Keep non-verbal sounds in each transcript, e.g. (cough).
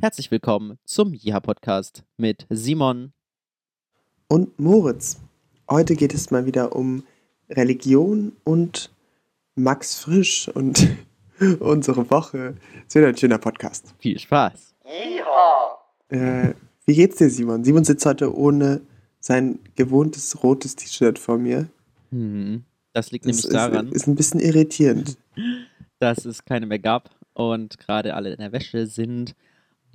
Herzlich willkommen zum Jiha Podcast mit Simon und Moritz. Heute geht es mal wieder um Religion und Max Frisch und (laughs) unsere Woche. Es wird ein schöner Podcast. Viel Spaß. Äh, wie geht's dir, Simon? Simon sitzt heute ohne sein gewohntes rotes T-Shirt vor mir. Hm, Das liegt Das nämlich ist, daran, ist ein bisschen irritierend. (laughs) dass es keine mehr gab und gerade alle in der Wäsche sind.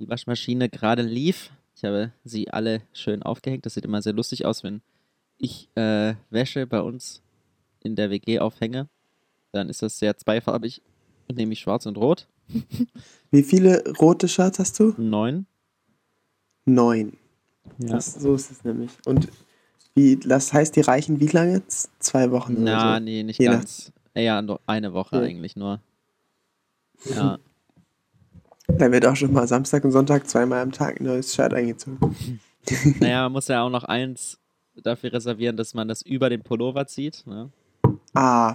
Die Waschmaschine gerade lief. Ich habe sie alle schön aufgehängt. Das sieht immer sehr lustig aus, wenn ich äh, Wäsche bei uns in der WG aufhänge. Dann ist das sehr zweifarbig, nämlich schwarz und rot. (laughs) Wie viele rote Shirts hast du? Neun. Neun. Ja. Das, so ist es nämlich. Und wie, das heißt, die reichen wie lange? Zwei Wochen Na, oder so? nee, nicht Je nach- ganz. Eher nur eine Woche Ja. eigentlich nur. Ja. (laughs) Da wird auch schon mal Samstag und Sonntag zweimal am Tag ein neues Shirt eingezogen. (laughs) Naja, man muss ja auch noch eins dafür reservieren, dass man das über den Pullover zieht. Ne? Ah,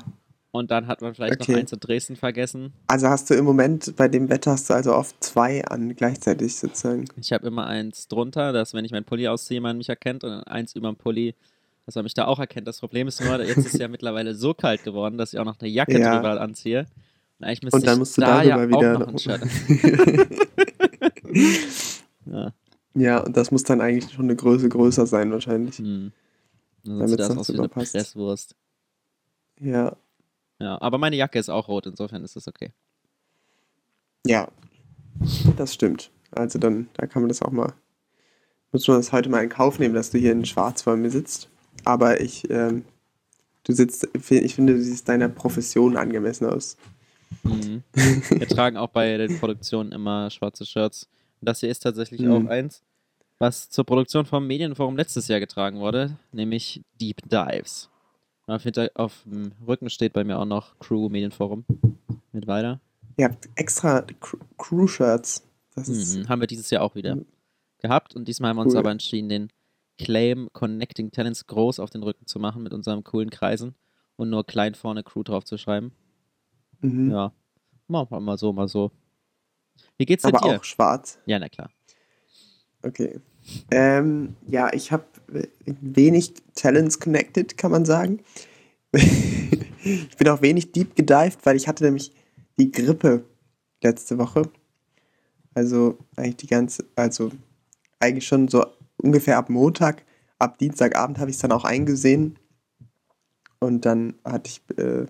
Und dann hat man vielleicht Okay. noch eins in Dresden vergessen. also hast du im Moment bei dem Wetter hast du also oft zwei an gleichzeitig sozusagen. Ich habe immer eins drunter, dass wenn ich meinen Pulli ausziehe, man mich erkennt. Und eins über dem Pulli, dass man mich da auch erkennt. Das Problem ist nur, jetzt ist es ja (laughs) mittlerweile so kalt geworden, dass ich auch noch eine Jacke Ja. drüber anziehe. Und eigentlich müsste Und dann ich musst du da ja darüber wieder auch noch (laughs) ja. Ja, und das muss dann eigentlich schon eine Größe größer sein wahrscheinlich. Hm. Damit das das aus wie eine. Presswurst. Ja, Ja, aber meine Jacke ist auch rot, insofern ist das okay. ja, das stimmt. Also dann, da kann man das auch mal, muss man das heute mal in Kauf nehmen, dass du hier in Schwarz vor mir sitzt. Aber ich, ähm, du sitzt, ich finde, du siehst deiner Profession angemessen aus. Mhm. (laughs) Wir tragen auch bei den Produktionen immer schwarze Shirts. Und das hier ist tatsächlich Mhm. auch eins, was zur Produktion vom Medienforum letztes Jahr getragen wurde, nämlich Deep Dives. Und auf, hinter, auf dem Rücken steht bei mir auch noch Crew Medienforum. Mit weiter. Ihr habt extra Cr- Crew-Shirts. Mhm. Haben wir dieses Jahr auch wieder gehabt. Und diesmal haben wir uns Cool. aber entschieden, den Claim Connecting Talents groß auf den Rücken zu machen mit unseren coolen Kreisen und nur klein vorne Crew drauf zu schreiben. Mhm. Ja. Machen wir mal so, mal so. Wie geht's denn aber dir? auch schwarz. Ja, na klar. Okay. Ähm, ja, ich habe wenig Talents connected, kann man sagen. (laughs) ich bin auch wenig deep gedived, weil ich hatte nämlich die Grippe letzte Woche. Also eigentlich die ganze, also eigentlich schon so ungefähr ab Montag, ab Dienstagabend habe ich es dann auch eingesehen. Und dann hatte ich, äh,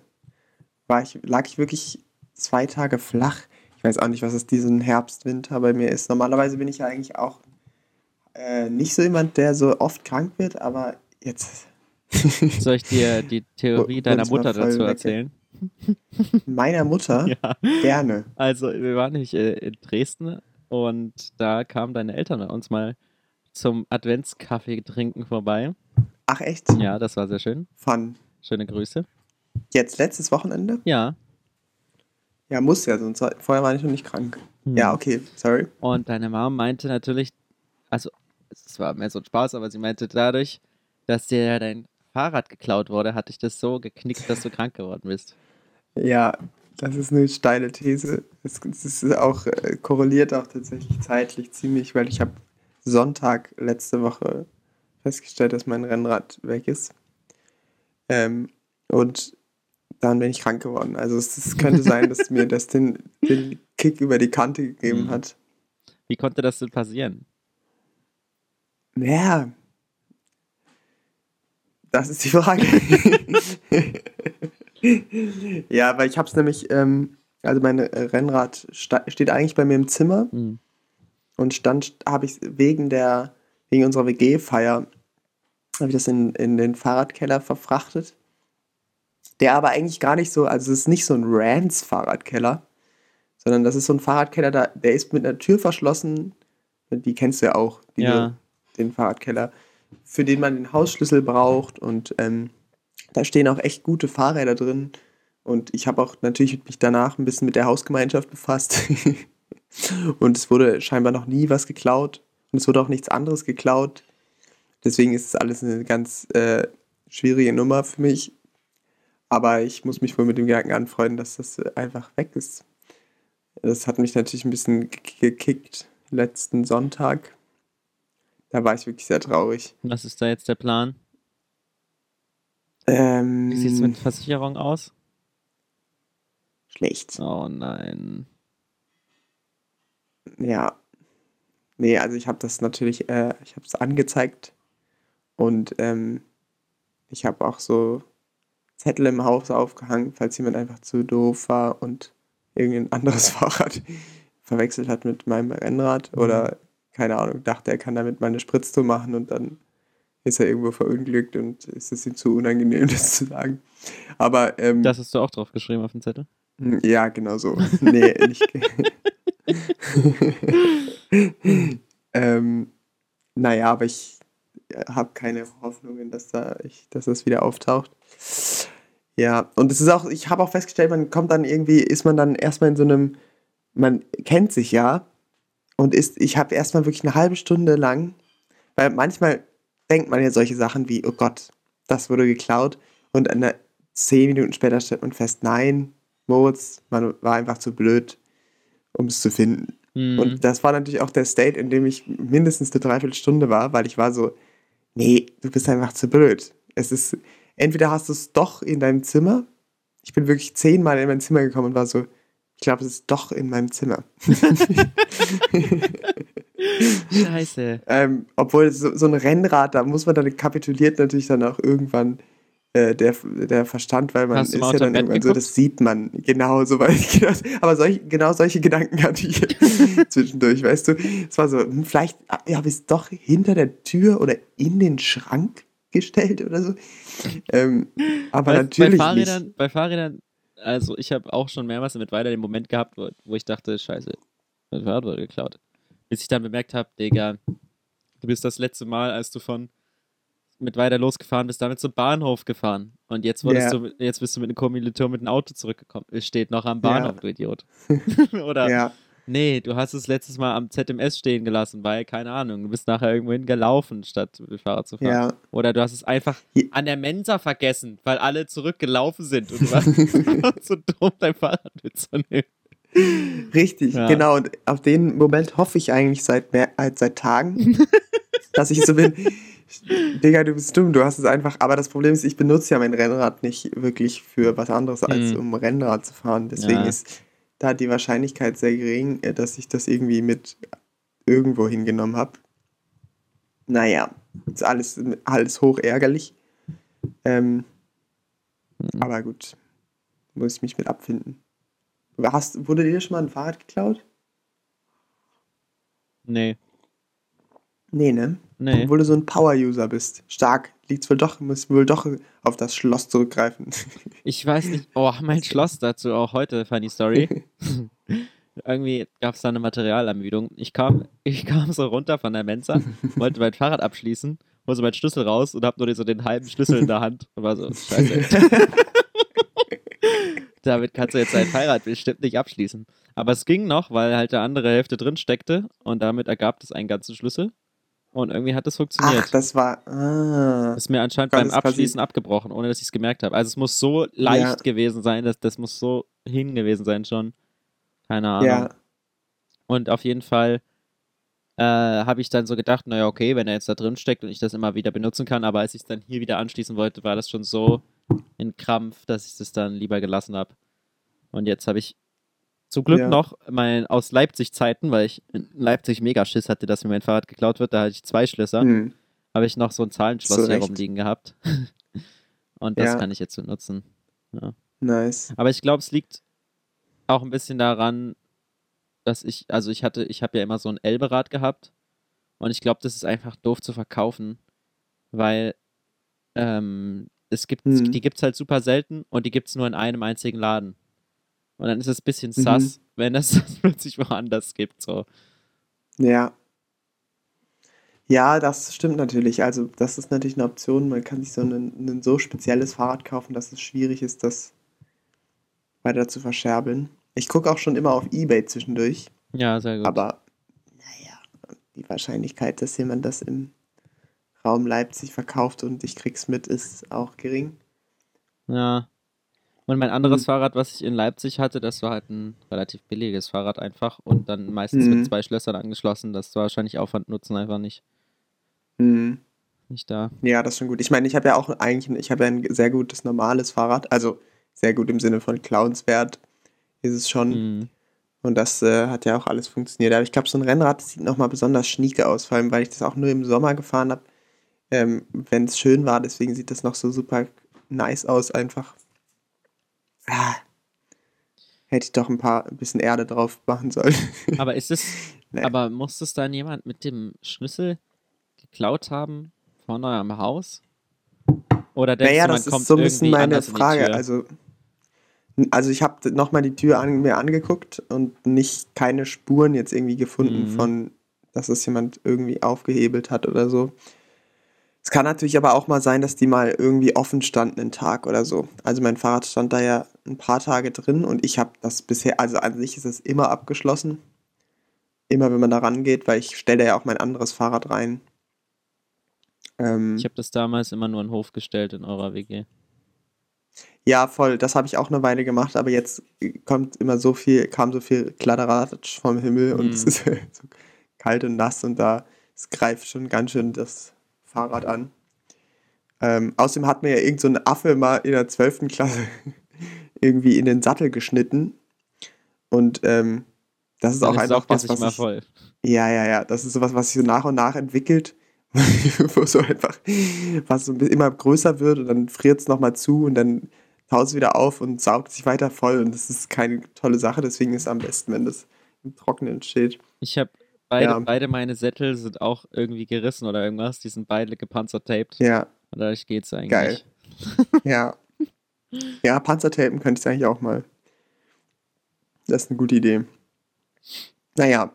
war ich, lag ich wirklich zwei Tage flach. Ich weiß auch nicht, was es diesen Herbst, Winter bei mir ist. Normalerweise bin ich ja eigentlich auch äh, nicht so jemand, der so oft krank wird, aber jetzt (laughs) Soll ich dir die Theorie deiner Mutter dazu weg. erzählen? meiner Mutter (laughs) Ja. gerne. Also, wir waren nicht äh, in Dresden und da kamen deine Eltern bei uns mal zum Adventskaffee trinken vorbei. Ach echt? Ja, das war sehr schön. Fun. Schöne Grüße. Jetzt letztes Wochenende? Ja. Ja, muss ja, sonst war, vorher war ich noch nicht krank. Hm. Ja, okay, sorry. Und deine Mom meinte natürlich, also es war mehr so ein Spaß, aber sie meinte dadurch, dass dir dein Fahrrad geklaut wurde, hat dich das so geknickt, dass du (laughs) krank geworden bist. Ja, das ist eine steile These. Es, es ist auch äh, korreliert auch tatsächlich zeitlich ziemlich, weil ich habe Sonntag letzte Woche festgestellt, dass mein Rennrad weg ist. Ähm, und dann bin ich krank geworden. Also es, es könnte sein, dass mir das den, den Kick über die Kante gegeben Mhm. hat. Wie konnte das denn passieren? Ja. Das ist die Frage. (laughs) ja, weil ich habe es nämlich, ähm, also mein Rennrad steht eigentlich bei mir im Zimmer Hm. und stand, habe ich wegen der, wegen unserer WG-Feier, habe ich das in, in den Fahrradkeller verfrachtet. Der aber eigentlich gar nicht so, also es ist nicht so ein Rans-Fahrradkeller, sondern das ist so ein Fahrradkeller, da, der ist mit einer Tür verschlossen. Die kennst du ja auch, diese, Ja. den Fahrradkeller, für den man den Hausschlüssel braucht. Und ähm, da stehen auch echt gute Fahrräder drin. Und ich habe auch natürlich mich danach ein bisschen mit der Hausgemeinschaft befasst. (laughs) und es wurde scheinbar noch nie was geklaut. Und es wurde auch nichts anderes geklaut. Deswegen ist es alles eine ganz äh, schwierige Nummer für mich. Aber ich muss mich wohl mit dem Gedanken anfreunden, dass das äh, einfach weg ist. Das hat mich natürlich ein bisschen ge- gekickt. letzten Sonntag. Da war ich wirklich sehr traurig. Was ist da jetzt der Plan? Ähm, Wie sieht es mit Versicherung aus? schlecht. Oh nein. Ja. Nee, also ich habe das natürlich, äh, ich habe es angezeigt und ähm, ich habe auch so Zettel im Haus aufgehangen, falls jemand einfach zu doof war und irgendein anderes (laughs) Fahrrad verwechselt hat mit meinem Rennrad oder keine Ahnung, dachte, er kann damit meine Spritztour machen und dann ist er irgendwo verunglückt und ist es ihm zu unangenehm, (laughs) das zu sagen. Aber ähm, Das hast du auch drauf geschrieben auf dem Zettel? ja, genau so. Nee, nicht. (laughs) ähm, naja, aber ich habe keine Hoffnungen, dass da ich, dass das wieder auftaucht. Ja, und es ist auch, ich habe auch festgestellt, man kommt dann irgendwie, ist man dann erstmal in so einem, man kennt sich ja und ist, ich habe erstmal wirklich eine halbe Stunde lang, weil manchmal denkt man ja solche Sachen wie, oh Gott, das wurde geklaut und eine, zehn Minuten später stellt man fest, nein, Moritz, man war einfach zu blöd, um es zu finden. Hm. Und das war natürlich auch der State, in dem ich mindestens eine Dreiviertelstunde war, weil ich war so, nee, du bist einfach zu blöd. Es ist, entweder hast du es doch in deinem Zimmer. Ich bin wirklich zehnmal in mein Zimmer gekommen und war so, ich glaube, es ist doch in meinem Zimmer. (laughs) Scheiße. ähm, obwohl so, so ein Rennrad, da muss man dann kapituliert natürlich dann auch irgendwann äh, der, der Verstand, weil man Hast ist ja dann irgendwann so, geguckt? das sieht man genau so weit. (laughs) Genau, aber solch, genau solche Gedanken hatte ich (laughs) zwischendurch, weißt du. Es war so, hm, vielleicht habe ich es doch hinter der Tür oder in den Schrank gestellt oder so. Ähm, aber bei, natürlich bei nicht. Fahrrädern, bei Fahrrädern, also ich habe auch schon mehrmals mit weiter den Moment gehabt, wo, wo ich dachte, scheiße, mein Fahrrad wurde geklaut. Bis ich dann bemerkt habe, Digga, du bist das letzte Mal, als du von mit weiter losgefahren bist, damit zum Bahnhof gefahren. Und jetzt wurdest Ja. du, jetzt bist du mit einem Kommiliton mit einem Auto zurückgekommen. Es steht noch am. Bahnhof, du Idiot. (laughs) (laughs) Oder Ja, nee, du hast es letztes Mal am ZMS stehen gelassen, weil, keine Ahnung, du bist nachher irgendwo hingelaufen, statt mit dem Fahrrad zu fahren. ja. Oder du hast es einfach an der Mensa vergessen, weil alle zurückgelaufen sind und du warst (laughs) (laughs) so dumm, dein Fahrrad mitzunehmen. Richtig, Ja. genau. Und auf den Moment hoffe ich eigentlich seit, mehr, äh, seit Tagen, (laughs) dass ich so bin. Digga, du bist dumm, du hast es einfach. Aber das Problem ist, ich benutze ja mein Rennrad nicht wirklich für was anderes, als Hm. um Rennrad zu fahren. Deswegen Ja. ist da die Wahrscheinlichkeit sehr gering, äh, dass ich das irgendwie mit irgendwo hingenommen habe. Naja, ist alles, alles hoch ärgerlich. Ähm, Hm. aber gut, muss ich mich mit abfinden. Hast, wurde dir schon mal ein Fahrrad geklaut? Nee, Nee, ne? nee. Obwohl du so ein Power-User bist. Stark. Liegt's wohl doch, musst wohl doch auf das Schloss zurückgreifen. (laughs) Ich weiß nicht. Oh, mein Schloss dazu auch heute, funny Story. (laughs) Irgendwie gab es da eine Materialermüdung. Ich kam, ich kam so runter von der Mensa, wollte mein Fahrrad abschließen, hol so meinen Schlüssel raus und hab nur so den halben Schlüssel in der Hand und war so, scheiße. (laughs) Damit kannst du jetzt dein Fahrrad bestimmt nicht abschließen. Aber es ging noch, weil halt der andere Hälfte drin steckte und damit ergab es einen ganzen Schlüssel. Und irgendwie hat es funktioniert. Ach, das war. Ah. ist mir anscheinend beim es quasi- Abschließen abgebrochen, ohne dass ich es gemerkt habe. Also es muss so leicht Ja. gewesen sein, dass das muss so hin gewesen sein schon. Keine Ahnung. Ja, Und auf jeden Fall äh, habe ich dann so gedacht, naja, okay, wenn er jetzt da drin steckt und ich das immer wieder benutzen kann, aber als ich es dann hier wieder anschließen wollte, war das schon so in Krampf, dass ich das dann lieber gelassen habe. Und jetzt habe ich zum Glück Ja. noch mein aus Leipzig Zeiten, weil ich in Leipzig mega Schiss hatte, dass mir mein Fahrrad geklaut wird, da hatte ich zwei Schlösser hm. habe ich noch so ein Zahlenschloss hier rumliegen gehabt. (laughs) Und das Ja. kann ich jetzt so nutzen. nice. Aber ich glaube, es liegt auch ein bisschen daran, dass ich, also ich hatte, ich habe ja immer so ein Elberad gehabt und ich glaube, das ist einfach doof zu verkaufen, weil ähm, es gibt, Hm. die gibt es halt super selten und die gibt es nur in einem einzigen Laden. Und dann ist es ein bisschen Mhm. sass, wenn es das (laughs) plötzlich woanders gibt. So. Ja. Ja, das stimmt natürlich. Also, das ist natürlich eine Option. Man kann sich so ein, ein so spezielles Fahrrad kaufen, dass es schwierig ist, das weiter zu verscherbeln. Ich gucke auch schon immer auf Ebay zwischendurch. Ja, sehr gut. Aber naja, die Wahrscheinlichkeit, dass jemand das im Raum Leipzig verkauft und ich krieg's mit, ist auch gering. Ja. Und mein anderes Mhm. Fahrrad, was ich in Leipzig hatte, das war halt ein relativ billiges Fahrrad einfach und dann meistens Mhm. mit zwei Schlössern angeschlossen. Das war wahrscheinlich Aufwand nutzen einfach nicht, Mhm. nicht da. Ja, das ist schon gut. Ich meine, ich habe ja auch eigentlich, ein- ich habe ja ein sehr gutes normales Fahrrad, also sehr gut im Sinne von Clownswert ist es schon. Mhm. Und das äh, hat ja auch alles funktioniert. Aber ich glaube, so ein Rennrad sieht nochmal besonders schnieke aus, vor allem, weil ich das auch nur im Sommer gefahren habe, ähm, wenn es schön war. Deswegen sieht das noch so super nice aus, einfach. Ah. Hätte ich doch ein paar ein bisschen Erde drauf machen sollen. (laughs) Aber ist es, Nee. aber muss es dann jemand mit dem Schlüssel geklaut haben von eurem Haus? Oder denkst Naja, du, man das kommt ist so ein bisschen meine Frage. Also, also ich habe nochmal die Tür an, mir angeguckt und nicht keine Spuren jetzt irgendwie gefunden Mhm. von, dass es jemand irgendwie aufgehebelt hat oder so. Es kann natürlich aber auch mal sein, dass die mal irgendwie offen standen einen Tag oder so. Also mein Fahrrad stand da ja ein paar Tage drin und ich habe das bisher, also an sich ist es immer abgeschlossen. Immer wenn man da rangeht, weil ich stelle da ja auch mein anderes Fahrrad rein. Ähm, Ich habe das damals immer nur in den Hof gestellt in eurer WG. Ja, voll. Das habe ich auch eine Weile gemacht, aber jetzt kommt immer so viel, kam so viel Kladderadatsch vom Himmel und es Mhm. ist (laughs) so kalt und nass und da es greift schon ganz schön das Fahrrad an. Ähm, außerdem hat mir ja irgend so ein Affe mal in der 12. Klasse (laughs) irgendwie in den Sattel geschnitten. Und ähm, das ist Dann auch es einfach saugt er was, sich was ich, voll. ja, ja, ja. Das ist sowas, was sich so nach und nach entwickelt. (laughs) Wo so einfach, was so immer größer wird und dann friert es nochmal zu und dann taut es wieder auf und saugt sich weiter voll. Und das ist keine tolle Sache. Deswegen ist es am besten, wenn das im Trockenen steht. Ich habe beide, Ja. beide meine Sättel sind auch irgendwie gerissen oder irgendwas. Die sind beide gepanzertaped. Ja, Und dadurch geht's eigentlich. Geil. (laughs) ja. Ja, Panzertapen könnte ich eigentlich auch mal. Das ist eine gute Idee. Naja.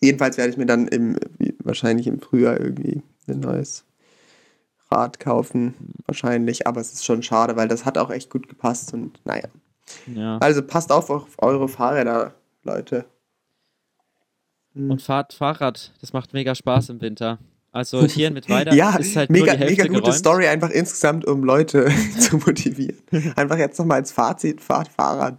Jedenfalls werde ich mir dann im, wahrscheinlich im Frühjahr irgendwie ein neues Rad kaufen. Wahrscheinlich. Aber es ist schon schade, weil das hat auch echt gut gepasst. Und naja. Ja. Also passt auf auf eure Fahrräder, Leute. Hm. Und fahrt Fahrrad, das macht mega Spaß im Winter. Also hier in Mittweida (laughs) ja, ist halt mega, nur die Hälfte mega gute geräumt. Story einfach insgesamt, um Leute (laughs) (laughs) zu motivieren. Einfach jetzt nochmal als Fazit, fahrt Fahrrad.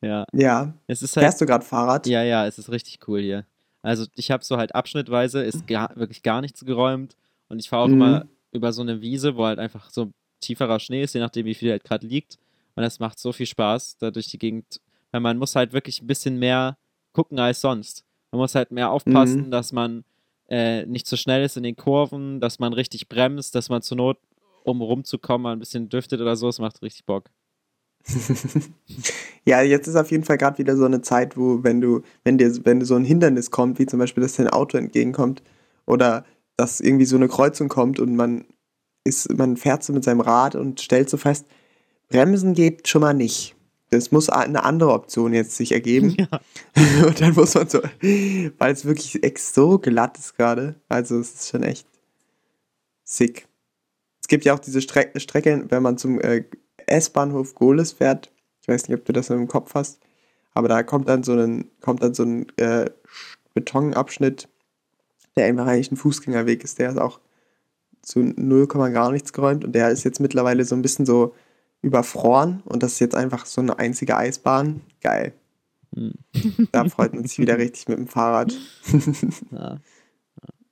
Ja, Ja. es ist halt, Fährst du gerade Fahrrad? ja, ja, es ist richtig cool hier. Also ich habe so halt abschnittweise, ist gar, wirklich gar nichts geräumt und ich fahre auch Mhm. immer über so eine Wiese, wo halt einfach so tieferer Schnee ist, je nachdem wie viel halt gerade liegt. Und das macht so viel Spaß, da durch die Gegend, weil man muss halt wirklich ein bisschen mehr gucken als sonst. Man muss halt mehr aufpassen, Mhm. dass man äh, nicht zu schnell ist in den Kurven, dass man richtig bremst, dass man zur Not, um rumzukommen, mal ein bisschen düftet oder so. Es macht richtig Bock. (laughs) Ja, jetzt ist auf jeden Fall gerade wieder so eine Zeit, wo, wenn du, wenn dir, wenn dir so ein Hindernis kommt, wie zum Beispiel, dass dir ein Auto entgegenkommt oder dass irgendwie so eine Kreuzung kommt und man ist, man fährt so mit seinem Rad und stellt so fest, Bremsen geht schon mal nicht. Das muss eine andere Option jetzt sich ergeben. Ja. (laughs) Und dann muss man so, weil es wirklich ex so glatt ist gerade. Also es ist schon echt sick. Es gibt ja auch diese Stre Strecke, wenn man zum äh, S-Bahnhof Gohlis fährt. Ich weiß nicht, ob du das im Kopf hast. Aber da kommt dann so ein, kommt dann so ein äh, Betonabschnitt, der einfach eigentlich ein Fußgängerweg ist. Der ist auch zu 0, gar nichts geräumt und der ist jetzt mittlerweile so ein bisschen so überfroren und das ist jetzt einfach so eine einzige Eisbahn. Geil. Hm. Da freut man sich wieder richtig mit dem Fahrrad. Ja. (laughs)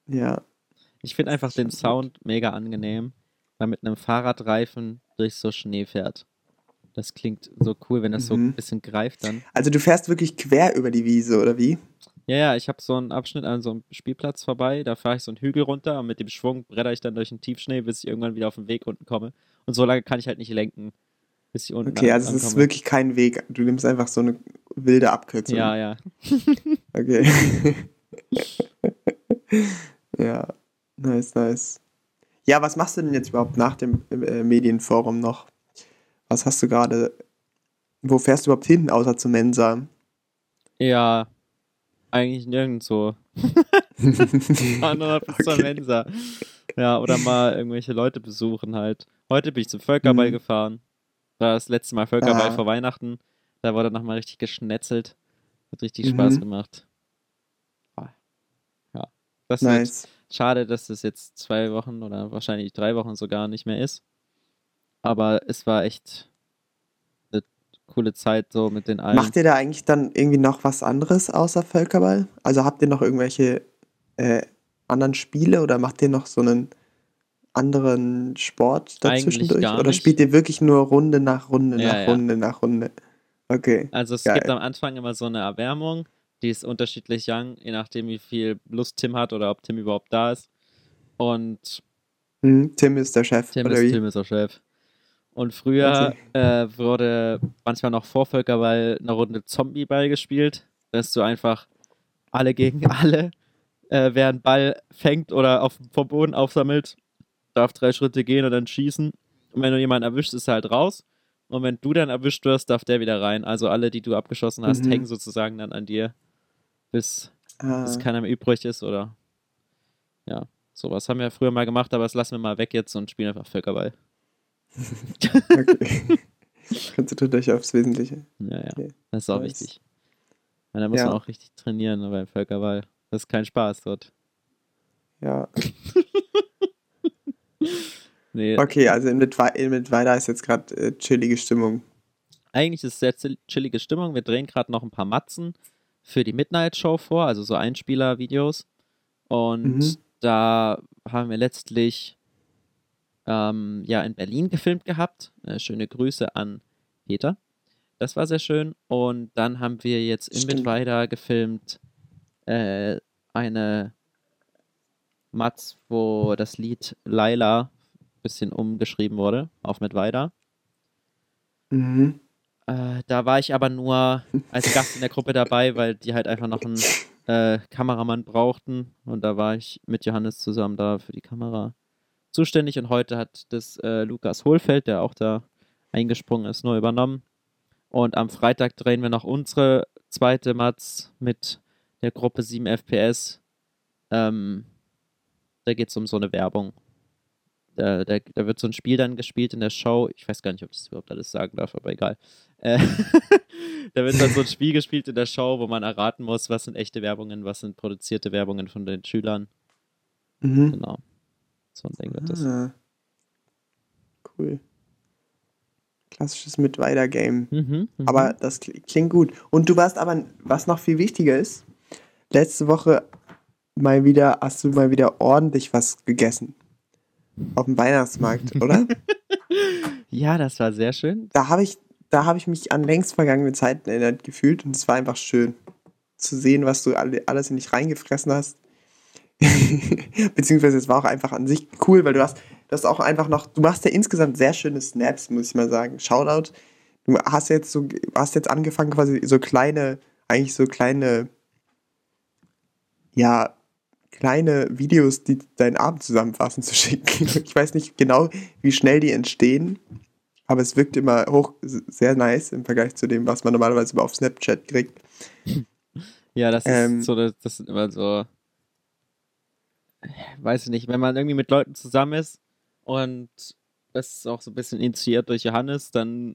Ja. Ich finde einfach den Sound mega angenehm, weil mit einem Fahrradreifen durch so Schnee fährt. Das klingt so cool, wenn das so Mhm. ein bisschen greift dann. Also du fährst wirklich quer über die Wiese, oder wie? Ja, ja, ich habe so einen Abschnitt an so einem Spielplatz vorbei, da fahre ich so einen Hügel runter und mit dem Schwung bretter ich dann durch den Tiefschnee, bis ich irgendwann wieder auf den Weg unten komme. Und so lange kann ich halt nicht lenken, bis ich unten Okay, an- also es ist wirklich kein Weg. Du nimmst einfach so eine wilde Abkürzung. Ja, ja. (laughs) Okay. (laughs) ja, nice, nice. Ja, was machst du denn jetzt überhaupt nach dem äh, Medienforum noch? Was hast du gerade? Wo fährst du überhaupt hin, außer zur Mensa? Ja, eigentlich nirgendwo. (laughs) Andere bis zur Okay. Mensa. Ja, oder mal irgendwelche Leute besuchen halt. Heute bin ich zum Völkerball Mhm. gefahren. War das letzte Mal Völkerball Ah. vor Weihnachten. Da wurde nochmal richtig geschnetzelt. Hat richtig Spaß Mhm. gemacht. Ah. Ja. Das wird Nice. schade, dass das jetzt zwei Wochen oder wahrscheinlich drei Wochen sogar nicht mehr ist. Aber es war echt coole Zeit so mit den allen. Macht ihr da eigentlich dann irgendwie noch was anderes außer Völkerball? Also habt ihr noch irgendwelche äh, anderen Spiele oder macht ihr noch so einen anderen Sport Eigentlich dazwischendurch? gar Oder spielt ihr wirklich nur Runde nach Runde Ja, nach ja. Runde nach Runde? Okay. Also es Geil. gibt am Anfang immer so eine Erwärmung, die ist unterschiedlich lang, je nachdem wie viel Lust Tim hat oder ob Tim überhaupt da ist. Und Hm, Tim ist der Chef, Tim ist? Tim ist der Chef. Und früher äh, wurde manchmal noch vor Völkerball eine Runde Zombieball gespielt. Da ist so einfach alle gegen (laughs) alle. Äh, wer einen Ball fängt oder auf, vom Boden aufsammelt, darf drei Schritte gehen und dann schießen. Und wenn du jemanden erwischst, ist er halt raus. Und wenn du dann erwischt wirst, darf der wieder rein. Also alle, die du abgeschossen hast, Mhm. hängen sozusagen dann an dir, bis, Ah, bis keiner mehr übrig ist oder ja, sowas haben wir früher mal gemacht, aber das lassen wir mal weg jetzt und spielen einfach Völkerball. (laughs) okay. (laughs) Konzentriert euch aufs Wesentliche. Ja, ja. Okay. Das ist auch Nice. wichtig. Da muss Ja. man auch richtig trainieren beim Völkerball. Das ist kein Spaß dort. Ja. (laughs) Nee, Okay, also in Mittwe- in Mittweida ist jetzt gerade äh, chillige Stimmung. eigentlich ist es sehr chill- chillige Stimmung. Wir drehen gerade noch ein paar Matzen für die Midnight Show vor, also so Einspieler-Videos. Und Mhm. da haben wir letztlich ähm, ja in Berlin gefilmt gehabt. Äh, schöne Grüße an Peter. Das war sehr schön. Und dann haben wir jetzt in Stimmt. Mittweida gefilmt äh, eine Matz, wo das Lied Laila ein bisschen umgeschrieben wurde auf Mittweida. Mhm. Äh, da war ich aber nur als Gast in der Gruppe dabei, weil die halt einfach noch einen äh, Kameramann brauchten. Und da war ich mit Johannes zusammen da für die Kamera zuständig. Und heute hat das äh, Lukas Hohlfeld, der auch da eingesprungen ist, nur übernommen. Und am Freitag drehen wir noch unsere zweite Matz mit der Gruppe 7 FPS. Ähm, da geht es um so eine Werbung. Da, da, da wird so ein Spiel dann gespielt in der Show. Ich weiß gar nicht, ob ich das überhaupt alles sagen darf, aber egal. Äh, (laughs) da wird dann so ein Spiel gespielt in der Show, wo man erraten muss, was sind echte Werbungen, was sind produzierte Werbungen von den Schülern. Mhm. Genau. So ein Ding wird das. Ah. Cool. Klassisches Mittweida-Game. Mhm, mhm. Aber das kli- klingt gut. Und du warst aber, was noch viel wichtiger ist, letzte Woche mal wieder, hast du mal wieder ordentlich was gegessen. Auf dem Weihnachtsmarkt, oder? (laughs) ja, das war sehr schön. Da habe ich, da habe ich mich an längst vergangene Zeiten erinnert gefühlt und es war einfach schön zu sehen, was du alle, alles in dich reingefressen hast. (laughs) Beziehungsweise es war auch einfach an sich cool, weil du hast, du hast auch einfach noch, du machst ja insgesamt sehr schöne Snaps, muss ich mal sagen. Shoutout. Du hast jetzt so, hast jetzt angefangen, quasi so kleine, eigentlich so kleine, ja, kleine Videos, die deinen Abend zusammenfassen, (laughs) zu schicken. Ich weiß nicht genau, wie schnell die entstehen, aber es wirkt immer hoch, sehr nice im Vergleich zu dem, was man normalerweise auf Snapchat kriegt. Ja, das Ähm. ist so, das, das sind immer so, weiß ich nicht, wenn man irgendwie mit Leuten zusammen ist und das ist auch so ein bisschen initiiert durch Johannes, dann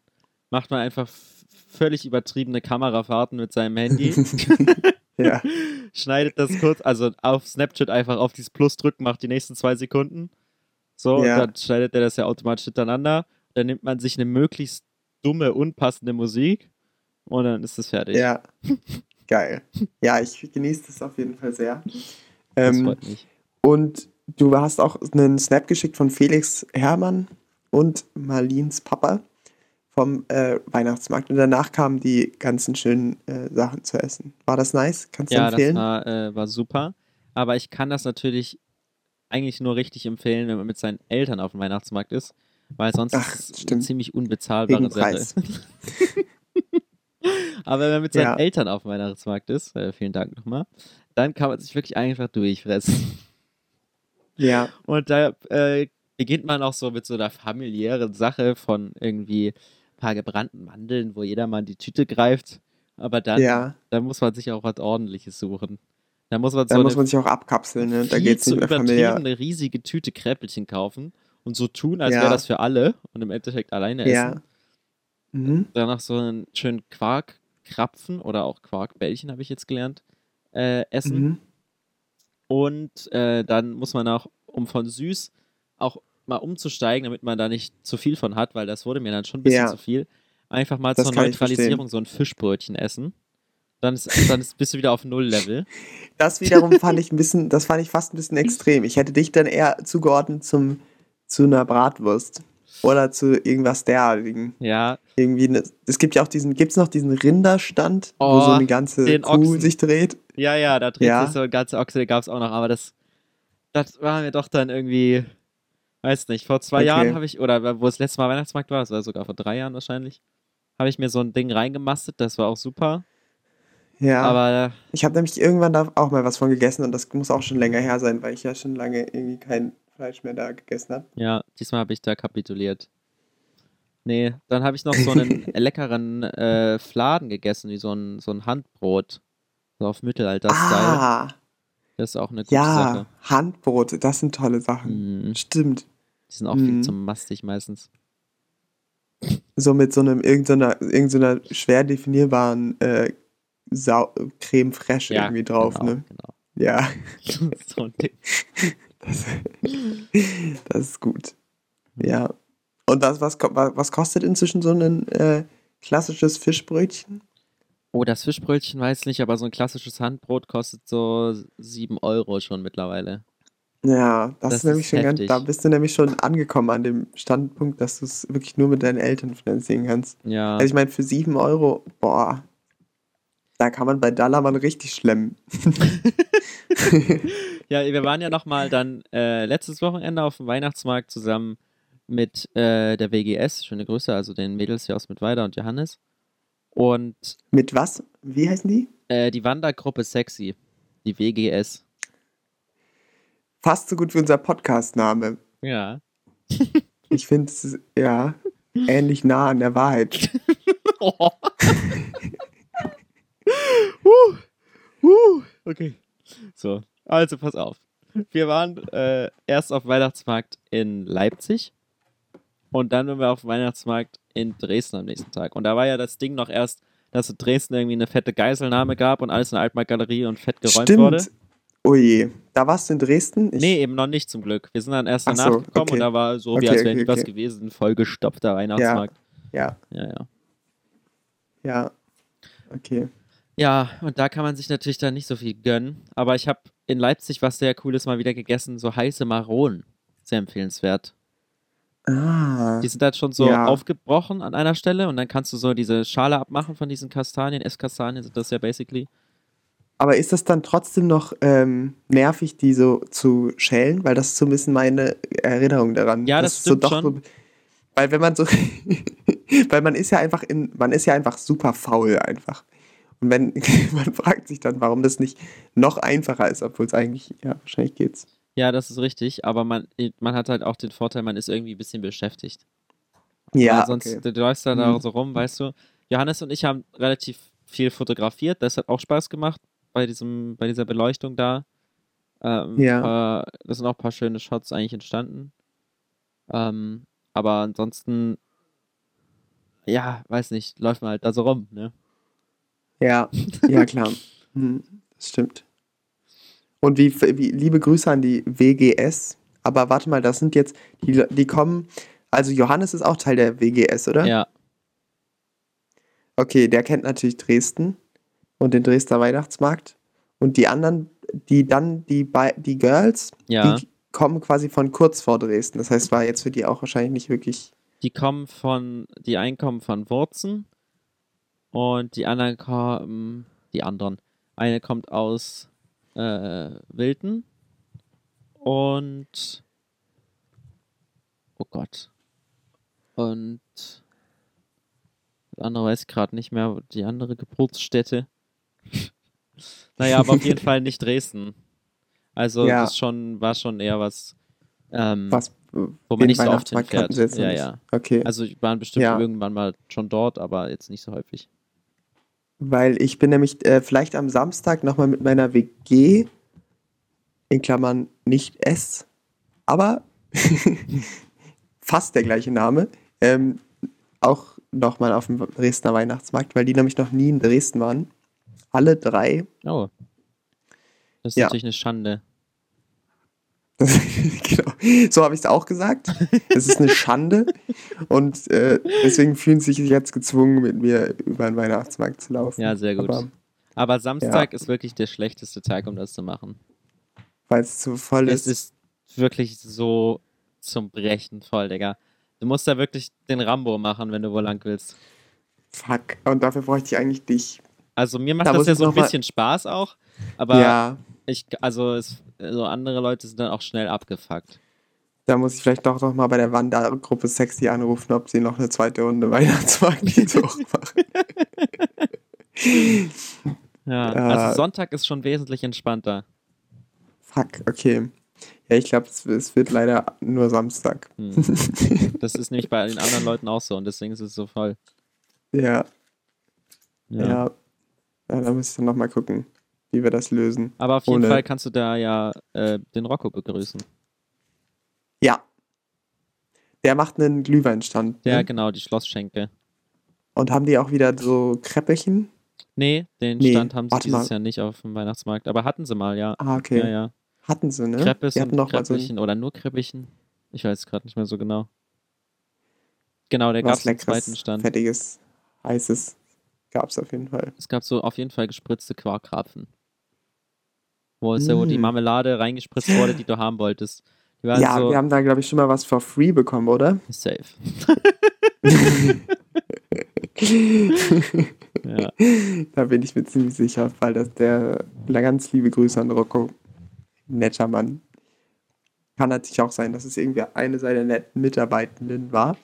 macht man einfach völlig übertriebene Kamerafahrten mit seinem Handy, (laughs) (laughs) (laughs) Ja, schneidet das kurz, also auf Snapchat einfach auf dieses Plus drücken, macht die nächsten zwei Sekunden. So, Ja. und dann schneidet er das ja automatisch hintereinander. Dann nimmt man sich eine möglichst dumme, unpassende Musik und dann ist es fertig. ja. (laughs) Geil. Ja, ich genieße das auf jeden Fall sehr. das Ähm, freut mich. und du hast auch einen Snap geschickt von Felix Hermann und Marlins Papa vom äh, Weihnachtsmarkt. Und danach kamen die ganzen schönen äh, Sachen zu essen. War das nice? Kannst du Ja, das empfehlen? war, äh, war super. Aber ich kann das natürlich eigentlich nur richtig empfehlen, wenn man mit seinen Eltern auf dem Weihnachtsmarkt ist, weil sonst Ach, ist es eine ziemlich unbezahlbare Sache. (laughs) Aber wenn man mit seinen Ja. Eltern auf dem Weihnachtsmarkt ist, äh, vielen Dank nochmal, dann kann man sich wirklich einfach durchfressen. (laughs) Ja, Und da äh, beginnt man auch so mit so einer familiären Sache von irgendwie paar gebrannten Mandeln, wo jeder mal in die Tüte greift. Aber dann, ja. dann muss man sich auch was Ordentliches suchen. Da muss man so muss eine man sich auch abkapseln. Ne? Da geht es zu nicht mehr familiär. übertriebene riesige Tüte Kräppelchen kaufen und so tun, als Ja. wäre das für alle und im Endeffekt alleine essen. Ja. Mhm. Danach so einen schönen Quarkkrapfen oder auch Quarkbällchen, habe ich jetzt gelernt, äh, essen. Mhm. Und äh, dann muss man auch, um von süß auch mal umzusteigen, damit man da nicht zu viel von hat, weil das wurde mir dann schon ein bisschen Ja. zu viel. einfach mal Das zur Neutralisierung so ein Fischbrötchen essen. Dann, ist, dann ist, bist du wieder auf Null-Level. (laughs) Das wiederum fand ich ein bisschen, das fand ich fast ein bisschen extrem. Ich hätte dich dann eher zugeordnet zum, zu einer Bratwurst. Oder zu irgendwas derartigen. Ja, Irgendwie, ne, es gibt ja auch diesen, gibt es noch diesen Rinderstand, wo Oh, so eine ganze den Kuh Ochsen. sich dreht? ja, ja, da dreht Ja. sich so ein ganzer Ochse, gab es auch noch, aber das, das war mir doch dann irgendwie, weiß nicht, vor zwei Okay. Jahren habe ich, oder wo das letzte Mal Weihnachtsmarkt war, das war sogar vor drei Jahren wahrscheinlich, habe ich mir so ein Ding reingemastet, das war auch super, Ja. aber Ich habe nämlich irgendwann da auch mal was von gegessen und das muss auch schon länger her sein, weil ich ja schon lange irgendwie kein Fleisch mehr da gegessen habe. ja, diesmal habe ich da kapituliert. Nee, dann habe ich noch so einen (laughs) leckeren äh, Fladen gegessen, wie so ein, so ein Handbrot. So auf Mittelalter-Style. Ah, Das ist auch eine gute ja, Sache. Handbrot, das sind tolle Sachen. Mhm. Stimmt. Die sind auch viel Mhm. zum mastig meistens. So mit so einem irgendeiner, irgendeiner schwer definierbaren äh, Sau Creme fraiche irgendwie drauf, genau, ne? Genau. Ja, (laughs) so ein Ding. das, das ist gut. Ja. Und was, was, was kostet inzwischen so ein äh, klassisches Fischbrötchen? Oh, das Fischbrötchen weiß nicht, aber so ein klassisches Handbrot kostet so 7 Euro schon mittlerweile. Ja, das, Das ist nämlich ist schon ganz, da bist du nämlich schon angekommen an dem Standpunkt, dass du es wirklich nur mit deinen Eltern finanzieren kannst. Ja, Also ich meine, für 7 Euro, boah, da kann man bei Dallermann richtig schlemmen. (laughs) ja, wir waren ja noch mal dann äh, letztes Wochenende auf dem Weihnachtsmarkt zusammen mit äh, der WGS, schöne Grüße, also den Mädels hier aus Mittweida und Johannes. Und Mit was? Wie heißen die? äh, die Wandergruppe Sexy, die WGS. Fast so gut wie unser Podcast-Name. Ja. (laughs) Ich finde es, ja, ähnlich nah an der Wahrheit. (laughs) Oh. huh. Huh. Okay. So, also pass auf. Wir waren äh, erst auf Weihnachtsmarkt in Leipzig und dann waren wir auf Weihnachtsmarkt in Dresden am nächsten Tag. Und da war ja das Ding noch erst, dass in Dresden irgendwie eine fette Geiselnahme gab und alles in der Altmarktgalerie und fett geräumt Stimmt. wurde. Oh je. Da warst du in Dresden? Ich, Nee, eben noch nicht zum Glück. Wir sind dann erst Ach danach so, gekommen okay. und da war so, wie Okay, als wäre okay, nie was okay. gewesen, vollgestopfter Weihnachtsmarkt. Ja, Ja, ja. ja. Okay. Ja, und da kann man sich natürlich dann nicht so viel gönnen. Aber ich habe in Leipzig was sehr Cooles mal wieder gegessen, so heiße Maronen. Sehr empfehlenswert. Ah. Die sind halt schon so Ja. aufgebrochen an einer Stelle und dann kannst du so diese Schale abmachen von diesen Kastanien. Esskastanien sind das ja basically. Aber ist das dann trotzdem noch ähm, nervig, die so zu schälen? Weil das ist so ein bisschen meine Erinnerung daran. Ja, das ist so stimmt doch schon. So, weil wenn man so, (laughs) weil man ist ja einfach in, man ist ja einfach super faul einfach. Und wenn, (laughs) man fragt sich dann, warum das nicht noch einfacher ist, obwohl es eigentlich, ja, wahrscheinlich geht's. Ja, das ist richtig, aber man, man hat halt auch den Vorteil, man ist irgendwie ein bisschen beschäftigt. Ja, Weil sonst, okay. du, läufst da, da Mhm. so rum, weißt du. Johannes und ich haben relativ viel fotografiert, das hat auch Spaß gemacht bei diesem, bei dieser Beleuchtung da. Ähm, Ja. Paar, da sind auch ein paar schöne Shots eigentlich entstanden. Ähm, aber ansonsten, ja, weiß nicht, läuft man halt da so rum, ne? Ja, (laughs) ja, klar. Hm, das stimmt. Und wie, wie, liebe Grüße an die WGS. Aber warte mal, das sind jetzt, die, die kommen, also Johannes ist auch Teil der WGS, oder? Ja, Okay, der kennt natürlich Dresden und den Dresdner Weihnachtsmarkt. Und die anderen, die dann, die, die Girls, ja. die kommen quasi von kurz vor Dresden. Das heißt, war jetzt für die auch wahrscheinlich nicht wirklich. Die kommen von, die einen kommen von Wurzen und die anderen kommen, die anderen. Eine kommt aus äh, Wilden und oh Gott. Und das andere weiß ich gerade nicht mehr, die andere Geburtsstätte. (laughs) naja, aber auf jeden Fall nicht Dresden. Also Ja. das schon, war schon eher was, ähm, Was, wo den man nicht so oft hinfährt. Ja, nicht. ja. Okay. Also waren bestimmt Ja. irgendwann mal schon dort, aber jetzt nicht so häufig. Weil ich bin nämlich äh, vielleicht am Samstag nochmal mit meiner WG, in Klammern nicht S, aber (laughs) fast der gleiche Name, ähm, auch nochmal auf dem Dresdner Weihnachtsmarkt, weil die nämlich noch nie in Dresden waren. Alle drei. Oh. Das ist Ja. natürlich eine Schande. (laughs) Genau. So habe ich es auch gesagt. Es ist eine Schande. Und äh, deswegen fühlen sie sich jetzt gezwungen, mit mir über den Weihnachtsmarkt zu laufen. Ja, sehr gut. Aber Aber Samstag ist wirklich der schlechteste Tag, um das zu machen. weil es zu voll Es ist. ist wirklich so zum Brechen voll, Digga. Du musst da wirklich den Rambo machen, wenn du wo lang willst. Fuck. Und dafür bräuchte ich eigentlich dich. Also mir macht Da das ja so ein bisschen Spaß auch, aber ja, ich, also es, so andere Leute sind dann auch schnell abgefuckt. da muss ich vielleicht doch noch mal bei der Wandergruppe Sexy anrufen, ob sie noch eine zweite Runde (laughs) Weihnachtsmarkt machen. Ja, Ja. also Sonntag ist schon wesentlich entspannter. Fuck, okay. Ja, ich glaube, es, es wird leider nur Samstag. Hm. (laughs) Das ist nämlich bei den anderen Leuten auch so und deswegen ist es so voll. Ja, Ja. ja. Ja, da muss ich dann noch mal gucken, wie wir das lösen. Aber auf jeden Ohne- Fall kannst du da ja äh, den Rocco begrüßen. Ja. Der macht einen Glühweinstand. Ja, ne? genau, die Schlossschenke. Und haben die auch wieder so Kräppelchen? Nee, den Nee, Stand haben sie dieses mal. Jahr nicht auf dem Weihnachtsmarkt, aber hatten sie mal, ja. Ah, okay. Ja, ja. Hatten sie, ne? Kreppes die hatten noch mal so oder nur Kräppelchen. Ich weiß gerade nicht mehr so genau. Genau, der gab es Leckeres, zweiten Stand. fettiges, heißes. Gab's auf jeden Fall. Es gab so auf jeden Fall gespritzte Quarkkrapfen. Wo es so die Mm. Marmelade reingespritzt wurde, die du haben wolltest. Die Ja, so wir haben da, glaube ich, schon mal was for free bekommen, oder? safe. (laughs) ja. Da bin ich mir ziemlich sicher, weil das der ganz liebe Grüße an Rocco. Netter Mann. Kann natürlich auch sein, dass es irgendwie eine seiner netten Mitarbeitenden war.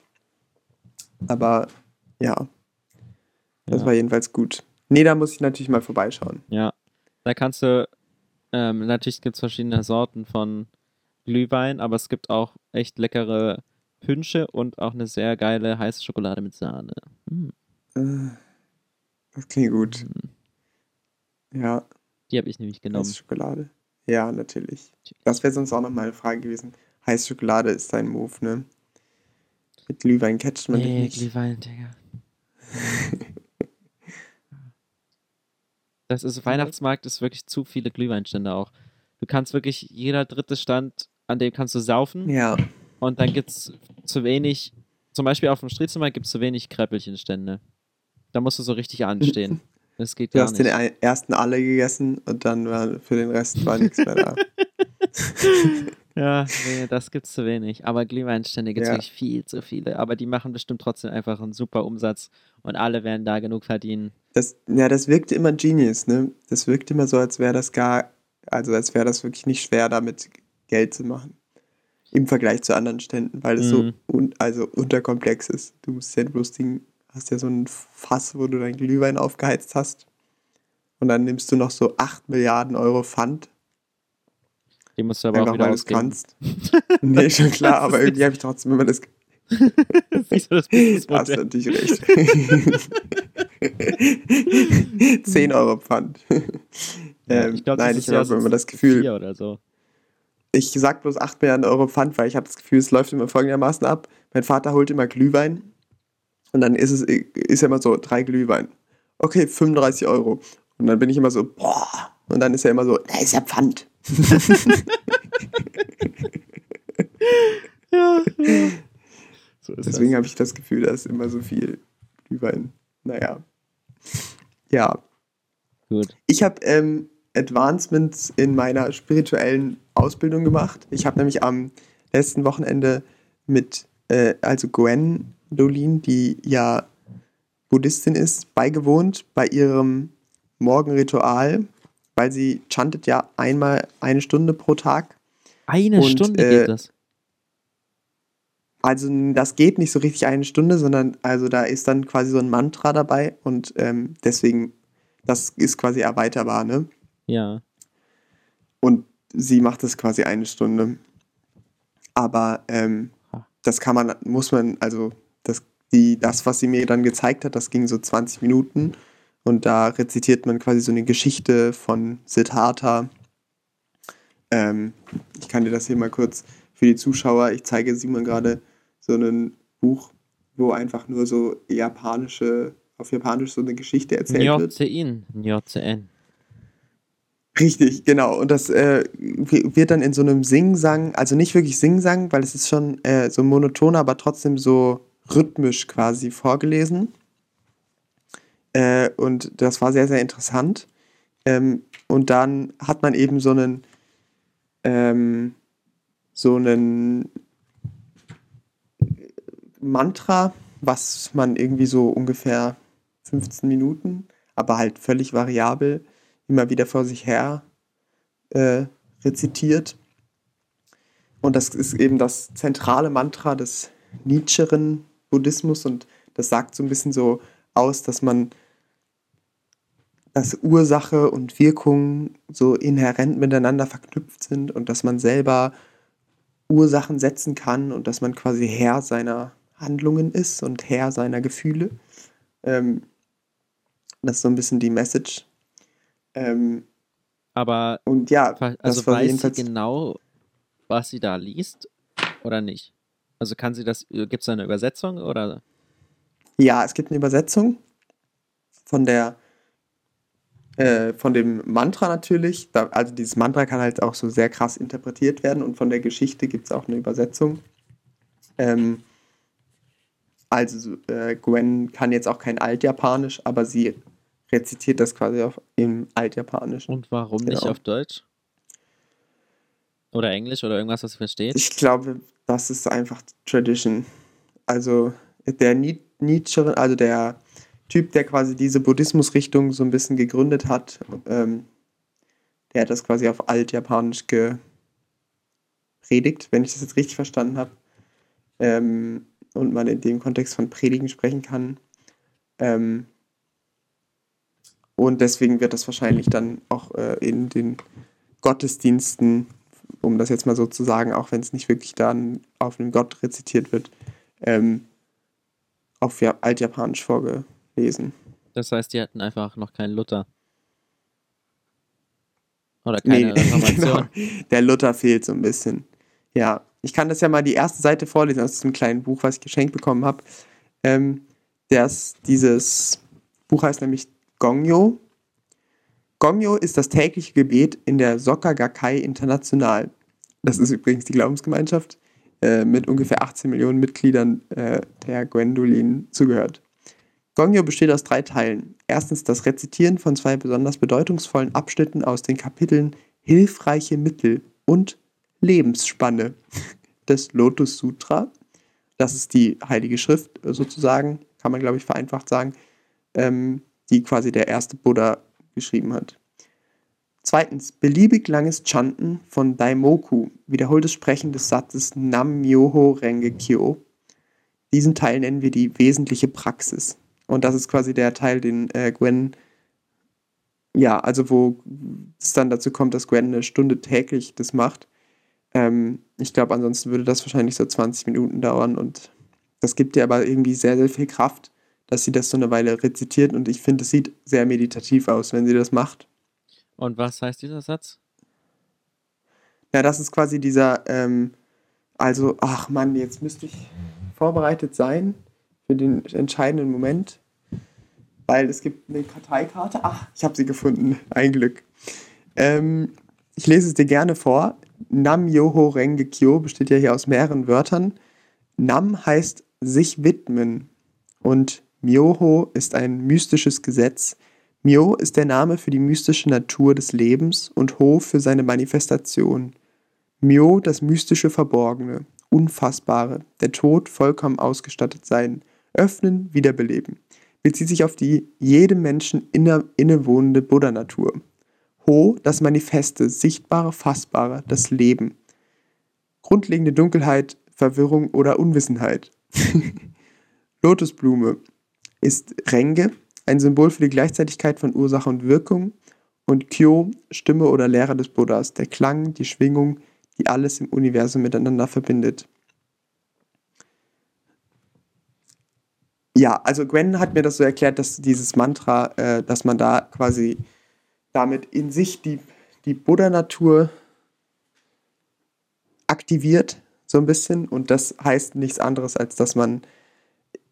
Aber ja, das Ja. war jedenfalls gut. Nee, da muss ich natürlich mal vorbeischauen. Ja, da kannst du, ähm, natürlich gibt es verschiedene Sorten von Glühwein, aber es gibt auch echt leckere Pünsche und auch eine sehr geile heiße Schokolade mit Sahne. Mm, Äh, Das klingt gut. Ja, die habe ich nämlich genommen. heiße Schokolade. Ja, natürlich. Das wäre sonst auch noch mal eine Frage gewesen. Heiße Schokolade ist dein Move, ne? Mit Glühwein catcht man dich Nee, nicht. Glühwein, Digga. (laughs) Das ist, Weihnachtsmarkt ist wirklich zu viele Glühweinstände auch. Du kannst wirklich, jeder dritte Stand, an dem kannst du saufen Ja, und dann gibt es zu wenig, zum Beispiel auf dem Striezelmarkt gibt es zu wenig Kräppelchenstände. Da musst du so richtig anstehen. (laughs) Das geht du gar hast nicht. den ersten alle gegessen und dann war für den Rest war nichts mehr da. (laughs) Ja, nee, das gibt's zu wenig. Aber Glühweinstände gibt's Ja. wirklich viel zu viele. Aber die machen bestimmt trotzdem einfach einen super Umsatz und alle werden da genug verdienen. Das, ja, das wirkte immer genius, ne? Das wirkte immer so, als wäre das gar, also als wäre das wirklich nicht schwer, damit Geld zu machen. Im Vergleich zu anderen Ständen, weil es so Mhm. un, also unterkomplex ist. Du musst ja bloß Ding, hast ja so ein Fass, wo du dein Glühwein aufgeheizt hast. Und dann nimmst du noch so 8 Milliarden Euro Pfand, Die musst du aber auch einfach wieder weil du es ausgeben. kannst. (laughs) nee, schon klar, aber irgendwie habe ich trotzdem immer das (laughs) Siehst du das Hast natürlich recht. (laughs) 10 Euro Pfand. Ähm, ich glaube, nein, dieses ich habe immer das Gefühl, oder so. ich sag bloß 8 Milliarden Euro Pfand, weil ich habe das Gefühl, es läuft immer folgendermaßen ab. Mein Vater holt immer Glühwein und dann ist es ist ja immer so, drei Glühwein. Okay, 35 Euro. Und dann bin ich immer so, boah. Und dann ist er immer so, da ist ja Pfand. Ja, ja. So ist Deswegen habe ich das Gefühl, da ist immer so viel Glühwein. Naja. Ja. Gut. Ich habe ähm, Advancements in meiner spirituellen Ausbildung gemacht. Ich habe nämlich am letzten Wochenende mit, äh, also Gwen Dolin, die ja Buddhistin ist, beigewohnt bei ihrem Morgenritual, weil sie chantet ja einmal eine Stunde pro Tag. Eine Und, Stunde äh, geht das. Also das geht nicht so richtig eine Stunde, sondern also da ist dann quasi so ein Mantra dabei und ähm, deswegen, das ist quasi erweiterbar, ne? Ja. Und sie macht es quasi eine Stunde. Aber ähm, das kann man, muss man, also das, die, das, was sie mir dann gezeigt hat, das ging so 20 Minuten. Und da rezitiert man quasi so eine Geschichte von Siddhartha. Ähm, ich kann dir das hier mal kurz für die Zuschauer, ich zeige Simon gerade so ein Buch, wo einfach nur so japanische, auf Japanisch so eine Geschichte erzählt wird. Nyozein. Nyozein. Richtig, genau. Und das äh, wird dann in so einem Singsang, also nicht wirklich Singsang, weil es ist schon äh, so monoton, aber trotzdem so rhythmisch quasi vorgelesen. Äh, und das war sehr, sehr interessant. Ähm, und dann hat man eben so einen, ähm, so einen Mantra, was man irgendwie so ungefähr 15 Minuten, aber halt völlig variabel, immer wieder vor sich her äh, rezitiert. Und das ist eben das zentrale Mantra des Nietzscheren Buddhismus und das sagt so ein bisschen so aus, dass man dass Ursache und Wirkung so inhärent miteinander verknüpft sind und dass man selber Ursachen setzen kann und dass man quasi Herr seiner Handlungen ist und Herr seiner Gefühle. Ähm, das ist so ein bisschen die Message. Ähm, Aber und ja, also weiß sie genau, was sie da liest oder nicht? Also kann sie das, gibt es da eine Übersetzung oder? Ja, es gibt eine Übersetzung von der äh, von dem Mantra natürlich. Da, also dieses Mantra kann halt auch so sehr krass interpretiert werden und von der Geschichte gibt es auch eine Übersetzung. Ähm, also äh, Gwen kann jetzt auch kein Altjapanisch, aber sie rezitiert das quasi auf, im Altjapanisch. Und warum genau. nicht auf Deutsch? Oder Englisch oder irgendwas, was sie versteht? Ich glaube, das ist einfach Tradition. Also der Nietzsche, also der Typ, der quasi diese Buddhismusrichtung so ein bisschen gegründet hat, ähm, der hat das quasi auf Altjapanisch gepredigt, wenn ich das jetzt richtig verstanden habe. Ähm, und man in dem Kontext von Predigen sprechen kann. Ähm, und deswegen wird das wahrscheinlich dann auch äh, in den Gottesdiensten, um das jetzt mal so zu sagen, auch wenn es nicht wirklich dann auf einem Gott rezitiert wird, ähm, auf ja, Altjapanisch vorgelesen. Das heißt, die hatten einfach noch keinen Luther. Oder keine (laughs) nee, Reformation. genau. Der Luther fehlt so ein bisschen. Ja, ich kann das ja mal die erste Seite vorlesen aus diesem kleinen Buch, was ich geschenkt bekommen habe. Ähm, das, dieses Buch heißt nämlich Gongyo. Gongyo ist das tägliche Gebet in der Soka Gakkai International. Das ist übrigens die Glaubensgemeinschaft äh, mit ungefähr 18 Millionen Mitgliedern, äh, der Gwendolin zugehört. Gongyo besteht aus drei Teilen. Erstens das Rezitieren von zwei besonders bedeutungsvollen Abschnitten aus den Kapiteln Hilfreiche Mittel und Lebensspanne des Lotus Sutra. Das ist die Heilige Schrift sozusagen, kann man glaube ich vereinfacht sagen, ähm, die quasi der erste Buddha geschrieben hat. Zweitens, beliebig langes Chanten von Daimoku, wiederholtes Sprechen des Satzes Nam Myoho Renge Kyo. Diesen Teil nennen wir die wesentliche Praxis. Und das ist quasi der Teil, den äh, Gwen, ja, also wo es dann dazu kommt, dass Gwen eine Stunde täglich das macht. Ähm, ich glaube, ansonsten würde das wahrscheinlich so 20 Minuten dauern und das gibt ihr aber irgendwie sehr, sehr viel Kraft, dass sie das so eine Weile rezitiert und ich finde, es sieht sehr meditativ aus, wenn sie das macht. Und was heißt dieser Satz? Ja, das ist quasi dieser, ähm, also, ach Mann, jetzt müsste ich vorbereitet sein für den entscheidenden Moment, weil es gibt eine Karteikarte. Ach, ich habe sie gefunden, ein Glück. Ähm, ich lese es dir gerne vor. Nam Yoho Renge Kyo besteht ja hier aus mehreren Wörtern. Nam heißt sich widmen und Myoho ist ein mystisches Gesetz. Myo ist der Name für die mystische Natur des Lebens und Ho für seine Manifestation. Myo das mystische Verborgene, Unfassbare, der Tod vollkommen ausgestattet sein, öffnen, wiederbeleben, bezieht sich auf die jedem Menschen inne, innewohnende Buddha-Natur. Ho, das Manifeste, Sichtbare, Fassbare, das Leben. Grundlegende Dunkelheit, Verwirrung oder Unwissenheit. (laughs) Lotusblume ist Renge, ein Symbol für die Gleichzeitigkeit von Ursache und Wirkung. Und Kyo, Stimme oder Lehre des Buddhas, der Klang, die Schwingung, die alles im Universum miteinander verbindet. Ja, also Gwen hat mir das so erklärt, dass dieses Mantra, äh, dass man da quasi damit in sich die, die Buddha-Natur aktiviert, so ein bisschen. Und das heißt nichts anderes, als dass man,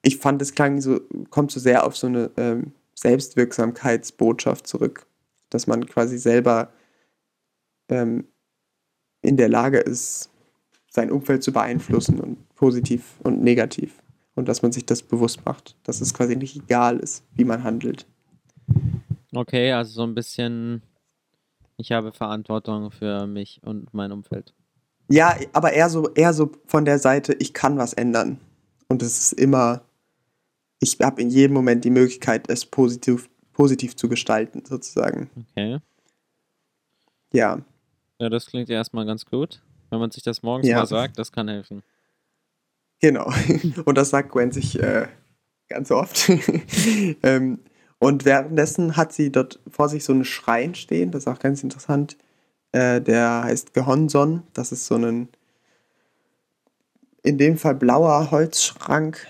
ich fand, es klang so, kommt so sehr auf so eine ähm, Selbstwirksamkeitsbotschaft zurück, dass man quasi selber ähm, in der Lage ist, sein Umfeld zu beeinflussen und positiv und negativ. Und dass man sich das bewusst macht, dass es quasi nicht egal ist, wie man handelt. Okay, also so ein bisschen, ich habe Verantwortung für mich und mein Umfeld. Ja, aber eher so, eher so von der Seite, ich kann was ändern. Und es ist immer, ich habe in jedem Moment die Möglichkeit, es positiv, positiv zu gestalten, sozusagen. Okay. Ja. Ja, das klingt ja erstmal ganz gut. Wenn man sich das morgens Ja. mal sagt, das kann helfen. Genau. (laughs) Und das sagt Gwen sich äh, ganz oft. (laughs) ähm, und währenddessen hat sie dort vor sich so einen Schrein stehen, das ist auch ganz interessant. Äh, der heißt Gehonson. Das ist so ein, in dem Fall blauer Holzschrank.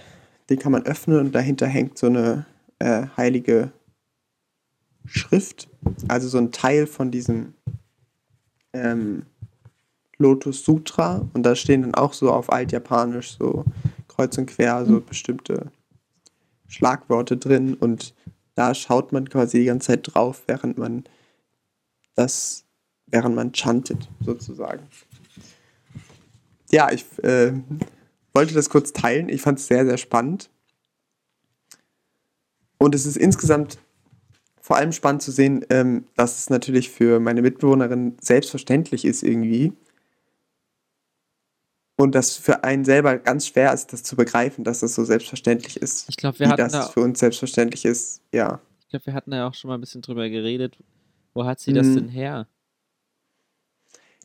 Den kann man öffnen und dahinter hängt so eine äh, heilige Schrift. Also so ein Teil von diesem ähm, Lotus Sutra und da stehen dann auch so auf Altjapanisch so kreuz und quer so bestimmte Schlagworte drin und da schaut man quasi die ganze Zeit drauf, während man das, während man chantet, sozusagen. Ja, ich äh, wollte das kurz teilen. Ich fand es sehr, sehr spannend. Und es ist insgesamt vor allem spannend zu sehen, ähm, dass es natürlich für meine Mitbewohnerin selbstverständlich ist irgendwie. Und das für einen selber ganz schwer ist, das zu begreifen, dass das so selbstverständlich ist. Ich glaube, wir Wie hatten das da, für uns selbstverständlich ist, ja. ich glaube, wir hatten da auch schon mal ein bisschen drüber geredet. Wo hat sie das Mhm. denn her?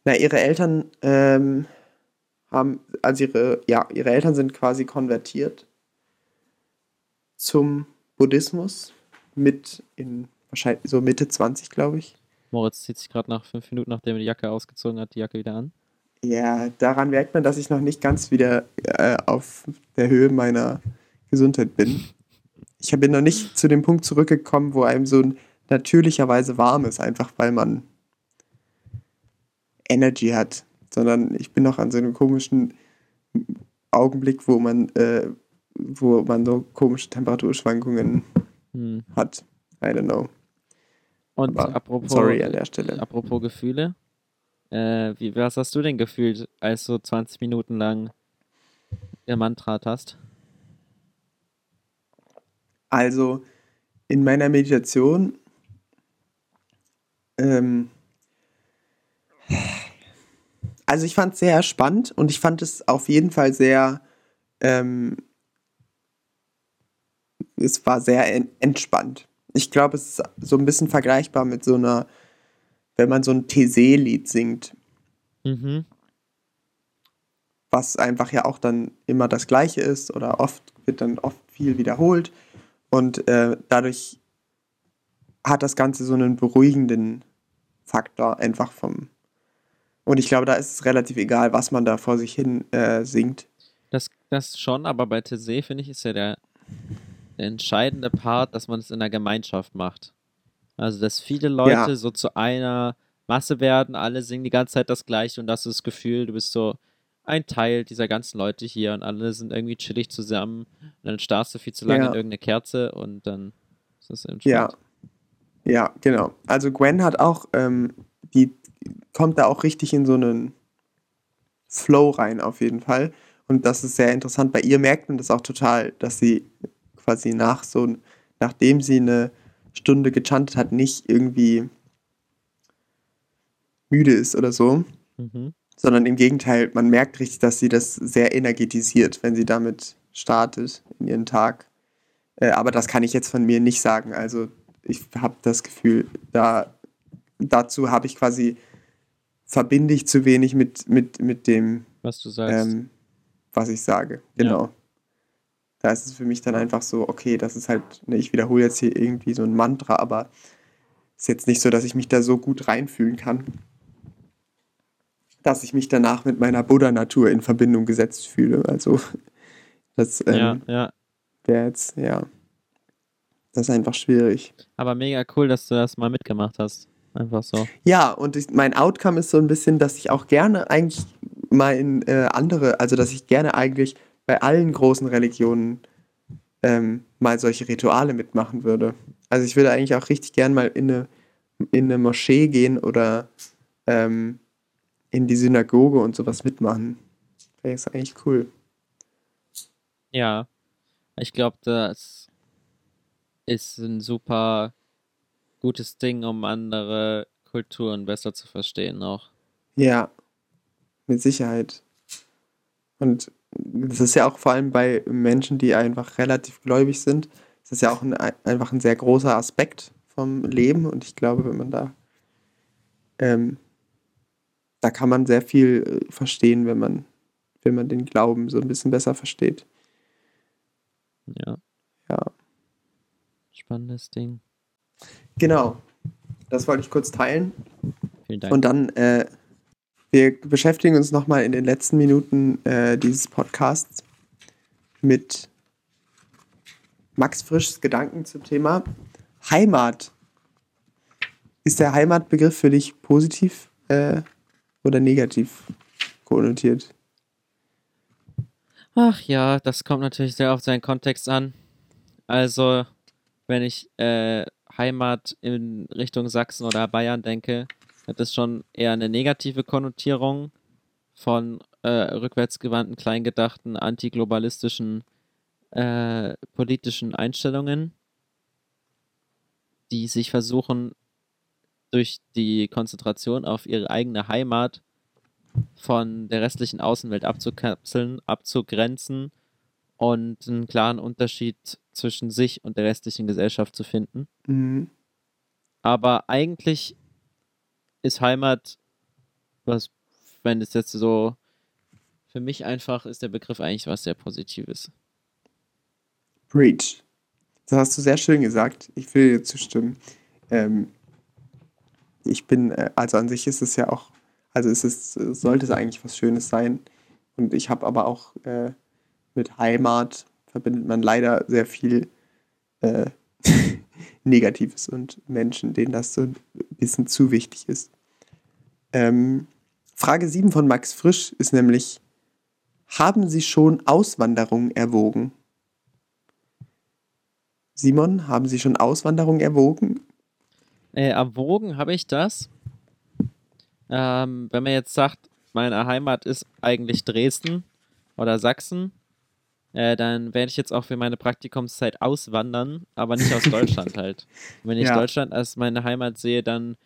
Na, ihre Eltern ähm, haben, also ihre, ja, ihre Eltern sind quasi konvertiert zum Buddhismus mit in wahrscheinlich so Mitte 20, glaube ich. Moritz zieht sich gerade nach fünf Minuten, nachdem er die Jacke ausgezogen hat, die Jacke wieder an. Ja, daran merkt man, dass ich noch nicht ganz wieder äh, auf der Höhe meiner Gesundheit bin. Ich bin noch nicht zu dem Punkt zurückgekommen, wo einem so natürlicherweise warm ist, einfach weil man Energy hat, sondern ich bin noch an so einem komischen Augenblick, wo man, äh, wo man so komische Temperaturschwankungen Hm. hat. I don't know. Und Aber apropos, sorry an der Stelle. apropos Gefühle, äh, wie, was hast du denn gefühlt, als du 20 Minuten lang ihr Mantra hast? Also in meiner Meditation ähm, also ich fand es sehr spannend und ich fand es auf jeden Fall sehr ähm, es war sehr en entspannt. Ich glaube, es ist so ein bisschen vergleichbar mit so einer, wenn man so ein TC-Lied singt, Mhm. was einfach ja auch dann immer das Gleiche ist oder oft wird dann oft viel wiederholt und äh, dadurch hat das Ganze so einen beruhigenden Faktor einfach vom und ich glaube, da ist es relativ egal, was man da vor sich hin äh, singt. Das, das schon, aber bei TC finde ich, ist ja der, der entscheidende Part, dass man es in der Gemeinschaft macht. Also, dass viele Leute Ja. so zu einer Masse werden, alle singen die ganze Zeit das Gleiche und das ist das Gefühl, du bist so ein Teil dieser ganzen Leute hier und alle sind irgendwie chillig zusammen und dann starrst du viel zu lange Ja. in irgendeine Kerze und dann ist es entspannt. Ja. Ja, genau. Also Gwen hat auch, ähm, die kommt da auch richtig in so einen Flow rein, auf jeden Fall. Und das ist sehr interessant. Bei ihr merkt man das auch total, dass sie quasi nach so, nachdem sie eine Stunde gechantet hat, nicht irgendwie müde ist oder so, Mhm. sondern im Gegenteil, man merkt richtig, dass sie das sehr energetisiert, wenn sie damit startet in ihren Tag. Äh, aber das kann ich jetzt von mir nicht sagen. Also ich habe das Gefühl, da dazu habe ich quasi verbinde ich zu wenig mit, mit, mit dem, Was du sagst. ähm, was ich sage. Ja. Da ist es für mich dann einfach so, okay, das ist halt, ne, ich wiederhole jetzt hier irgendwie so ein Mantra, aber ist jetzt nicht so, dass ich mich da so gut reinfühlen kann, dass ich mich danach mit meiner Buddha-Natur in Verbindung gesetzt fühle. Also das ja, ähm, ja. wäre jetzt, ja, das ist einfach schwierig. Aber mega cool, dass du das mal mitgemacht hast. Einfach so. Ja, und ich, mein Outcome ist so ein bisschen, dass ich auch gerne eigentlich mal in äh, andere, also dass ich gerne eigentlich bei allen großen Religionen ähm, mal solche Rituale mitmachen würde. Also ich würde eigentlich auch richtig gern mal in eine, in eine Moschee gehen oder ähm, in die Synagoge und sowas mitmachen. Wäre ist eigentlich cool. Ja, ich glaube, das ist ein super gutes Ding, um andere Kulturen besser zu verstehen auch. Ja, mit Sicherheit. Und das ist ja auch vor allem bei Menschen, die einfach relativ gläubig sind, das ist ja auch ein, einfach ein sehr großer Aspekt vom Leben. Und ich glaube, wenn man da, ähm, da kann man sehr viel äh, verstehen, wenn man, wenn man den Glauben so ein bisschen besser versteht. Ja. Ja. Spannendes Ding. Genau. Das wollte ich kurz teilen. Vielen Dank. Und dann, äh, wir beschäftigen uns nochmal in den letzten Minuten äh, dieses Podcasts mit Max Frischs Gedanken zum Thema Heimat. Ist der Heimatbegriff für dich positiv äh, oder negativ konnotiert? Ach ja, das kommt natürlich sehr auf seinen Kontext an. Also, wenn ich äh, Heimat in Richtung Sachsen oder Bayern denke, hat das schon eher eine negative Konnotierung von äh, rückwärtsgewandten, kleingedachten, antiglobalistischen äh, politischen Einstellungen, die sich versuchen, durch die Konzentration auf ihre eigene Heimat von der restlichen Außenwelt abzukapseln, abzugrenzen und einen klaren Unterschied zwischen sich und der restlichen Gesellschaft zu finden. Mhm. Aber eigentlich ist Heimat, was, wenn es jetzt so, für mich einfach ist der Begriff eigentlich was sehr Positives. Breach. Das hast du sehr schön gesagt. Ich will dir zustimmen. Ähm, ich bin, äh, also an sich ist es ja auch, also es ist, sollte es eigentlich was Schönes sein. Und ich habe aber auch äh, mit Heimat verbindet man leider sehr viel äh, (laughs) Negatives und Menschen, denen das so ein bisschen zu wichtig ist. Ähm, Frage 7 von Max Frisch ist nämlich, haben Sie schon Auswanderung erwogen? Simon, haben Sie schon Auswanderung erwogen? Äh, erwogen habe ich das. Ähm, wenn man jetzt sagt, meine Heimat ist eigentlich Dresden oder Sachsen, äh, dann werde ich jetzt auch für meine Praktikumszeit auswandern, aber nicht aus (laughs) Deutschland halt. Wenn ich Ja. Deutschland als meine Heimat sehe, dann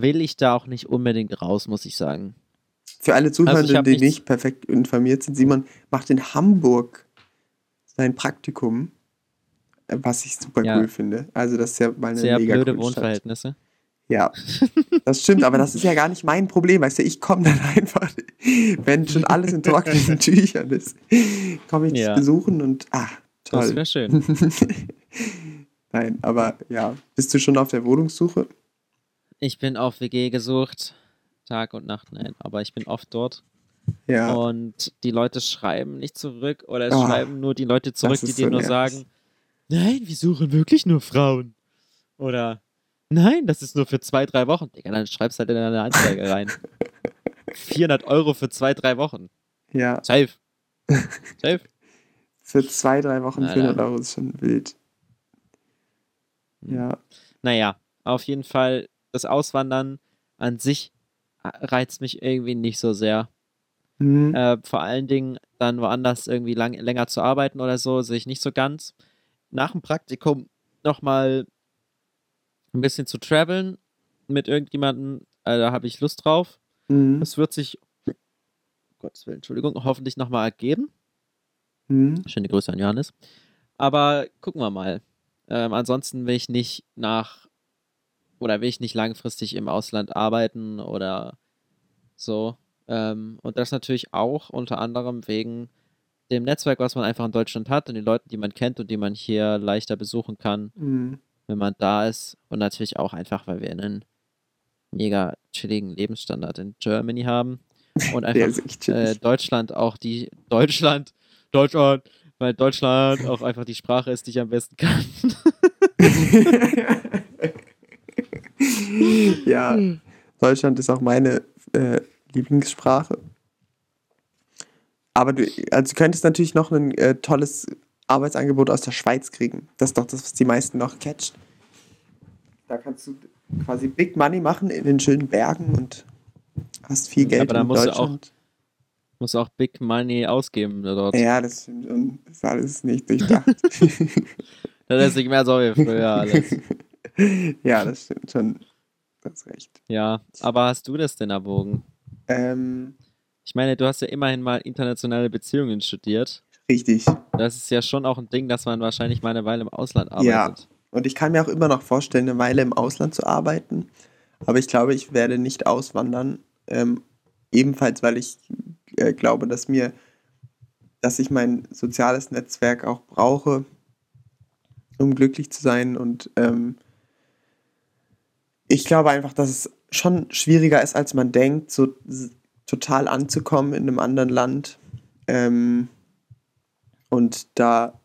will ich da auch nicht unbedingt raus, muss ich sagen. Für alle Zuhörenden, Also ich hab die nicht perfekt informiert sind, Simon macht in Hamburg sein Praktikum, äh, was ich super Ja. cool finde. Also das ist ja mal eine Sehr mega blöde Stadt. Wohnverhältnisse. Ja, das stimmt, aber das ist ja gar nicht mein Problem, weißt du, ich komme dann (laughs) einfach, wenn schon alles in trockenen (laughs) Tüchern ist, komme ich Ja. besuchen und, ah, Das toll. wäre schön. (laughs) Nein, aber ja, bist du schon auf der Wohnungssuche? Ich bin auf WG gesucht, Tag und Nacht, nein, aber ich bin oft dort. Ja, Und die Leute schreiben nicht zurück oder es Ah, schreiben nur die Leute zurück, die dir so nur nervig. sagen, nein, wir suchen wirklich nur Frauen. Oder nein, das ist nur für zwei, drei Wochen. Digga, dann schreibst halt in deine Anzeige rein. (laughs) 400 Euro für zwei, drei Wochen. ja, Safe. (laughs) Safe. für zwei, drei Wochen Alter. 400 Euro ist schon wild. Hm. Ja, Naja, auf jeden Fall, das Auswandern an sich äh, reizt mich irgendwie nicht so sehr. mhm. Äh, vor allen Dingen dann woanders irgendwie lang, länger zu arbeiten oder so, sehe ich nicht so ganz. Nach dem Praktikum nochmal ein bisschen zu traveln mit irgendjemandem, äh, da habe ich Lust drauf. Mhm. Das wird sich, um Gottes Willen, Entschuldigung, hoffentlich nochmal ergeben. Mhm. Schöne Grüße an Johannes. Aber gucken wir mal. Ähm, ansonsten will ich nicht nach oder will ich nicht langfristig im Ausland arbeiten oder so. Ähm, und das natürlich auch unter anderem wegen dem Netzwerk, was man einfach in Deutschland hat und den Leuten, die man kennt und die man hier leichter besuchen kann, Mhm. wenn man da ist. Und natürlich auch einfach, weil wir einen mega chilligen Lebensstandard in Germany haben. (laughs) Und einfach äh. Deutschland auch die Deutschland, Deutschland, weil Deutschland auch einfach die Sprache ist, die ich am besten kann. (laughs) (laughs) (laughs) ja, Deutschland ist auch meine äh, Lieblingssprache. Aber du, also du könntest natürlich noch ein äh, tolles Arbeitsangebot aus der Schweiz kriegen. Das ist doch das, was die meisten noch catcht. Da kannst du quasi Big Money machen in den schönen Bergen und Hast viel Geld Aber da in musst du auch- Deutschland. Muss auch Big Money ausgeben dort. Ja, das stimmt. Und das ist alles nicht durchdacht. (laughs) Das ist nicht mehr so wie früher alles. (laughs) (laughs) ja, das stimmt schon. Das recht. Ja, aber hast du das denn erwogen? Ähm, Ich meine, du hast ja immerhin mal internationale Beziehungen studiert. richtig. Das ist ja schon auch ein Ding, dass man wahrscheinlich mal eine Weile im Ausland Ja. arbeitet. Und ich kann mir auch immer noch vorstellen, eine Weile im Ausland zu arbeiten. Aber ich glaube, ich werde nicht auswandern. Ähm, ebenfalls, weil ich äh, glaube, dass mir, dass ich mein soziales Netzwerk auch brauche, um glücklich zu sein. Und ähm, ich glaube einfach, dass es schon schwieriger ist, als man denkt, so total anzukommen in einem anderen Land. Ähm, und da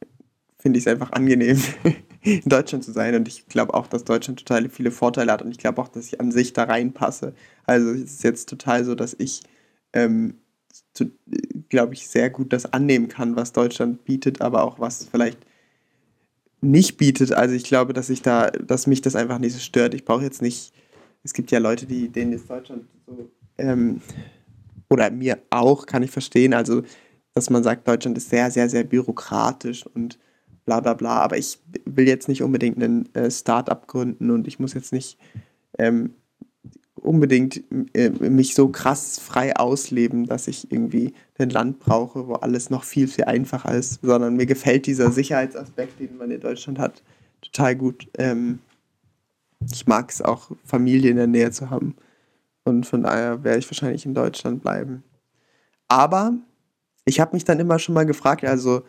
finde ich es einfach angenehm, (laughs) in Deutschland zu sein. Und ich glaube auch, dass Deutschland total viele Vorteile hat. Und ich glaube auch, dass ich an sich da reinpasse. Also es ist jetzt total so, dass ich, ähm, glaube ich, sehr gut das annehmen kann, was Deutschland bietet, aber auch was vielleicht nicht bietet. Also ich glaube, dass ich da, dass mich das einfach nicht so stört. Ich brauche jetzt nicht, es gibt ja Leute, die, denen ist Deutschland so, ähm, oder mir auch, kann ich verstehen. Also, dass man sagt, Deutschland ist sehr, sehr, sehr bürokratisch und bla bla bla. Aber ich will jetzt nicht unbedingt einen äh, Start-up gründen und ich muss jetzt nicht ähm, unbedingt äh, mich so krass frei ausleben, dass ich irgendwie ein Land brauche, wo alles noch viel, viel einfacher ist, sondern mir gefällt dieser Sicherheitsaspekt, den man in Deutschland hat, total gut. Ähm, ich mag es auch, Familie in der Nähe zu haben. Und von daher werde ich wahrscheinlich in Deutschland bleiben. Aber ich habe mich dann immer schon mal gefragt, also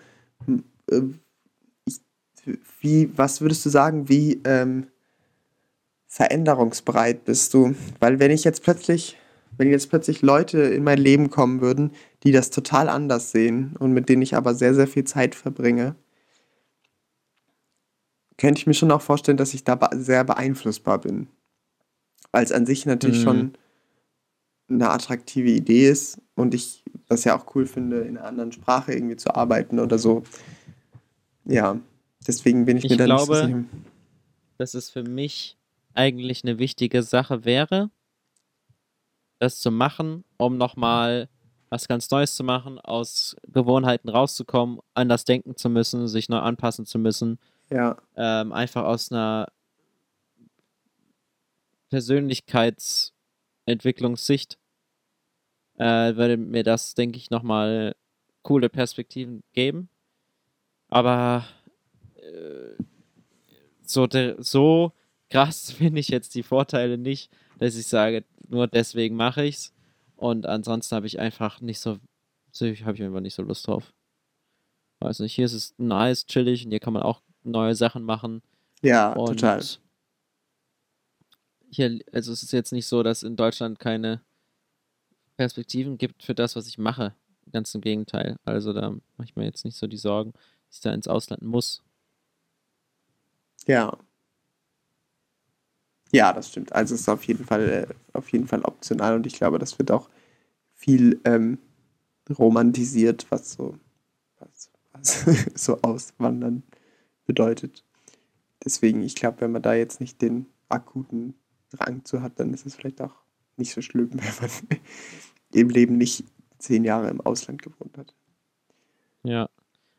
äh, ich, wie, was würdest du sagen, wie ähm, veränderungsbereit bist du? Weil wenn ich jetzt plötzlich, wenn jetzt plötzlich Leute in mein Leben kommen würden, die das total anders sehen und mit denen ich aber sehr, sehr viel Zeit verbringe, könnte ich mir schon auch vorstellen, dass ich da sehr beeinflussbar bin. Weil es an sich natürlich Mhm. schon eine attraktive Idee ist und ich das ja auch cool finde, in einer anderen Sprache irgendwie zu arbeiten oder so. Ja, deswegen bin ich, Ich mir da nicht so glaube, sicher. Dass es für mich eigentlich eine wichtige Sache wäre, das zu machen, um nochmal was ganz Neues zu machen, aus Gewohnheiten rauszukommen, anders denken zu müssen, sich neu anpassen zu müssen, Ja, ähm, einfach aus einer Persönlichkeitsentwicklungssicht äh, würde mir das, denke ich, nochmal coole Perspektiven geben. Aber äh, so, de, so krass (laughs) finde ich jetzt die Vorteile nicht, dass ich sage, nur deswegen mache ich's. Und ansonsten habe ich einfach nicht so, habe ich einfach nicht so Lust drauf. Weiß nicht, hier ist es nice, chillig und hier kann man auch neue Sachen machen. ja, Und total. hier, also es ist jetzt nicht so, dass in Deutschland keine Perspektiven gibt für das, was ich mache. Ganz im Gegenteil. Also da mache ich mir jetzt nicht so die Sorgen, dass ich da ins Ausland muss. Ja. Ja, das stimmt. Also es ist auf jeden Fall, äh, auf jeden Fall optional und ich glaube, das wird auch viel ähm, romantisiert, was so, was, was (laughs) so Auswandern bedeutet. Deswegen, ich glaube, wenn man da jetzt nicht den akuten Drang zu hat, dann ist es vielleicht auch nicht so schlimm, (laughs) wenn man im Leben nicht zehn Jahre im Ausland gewohnt hat. Ja.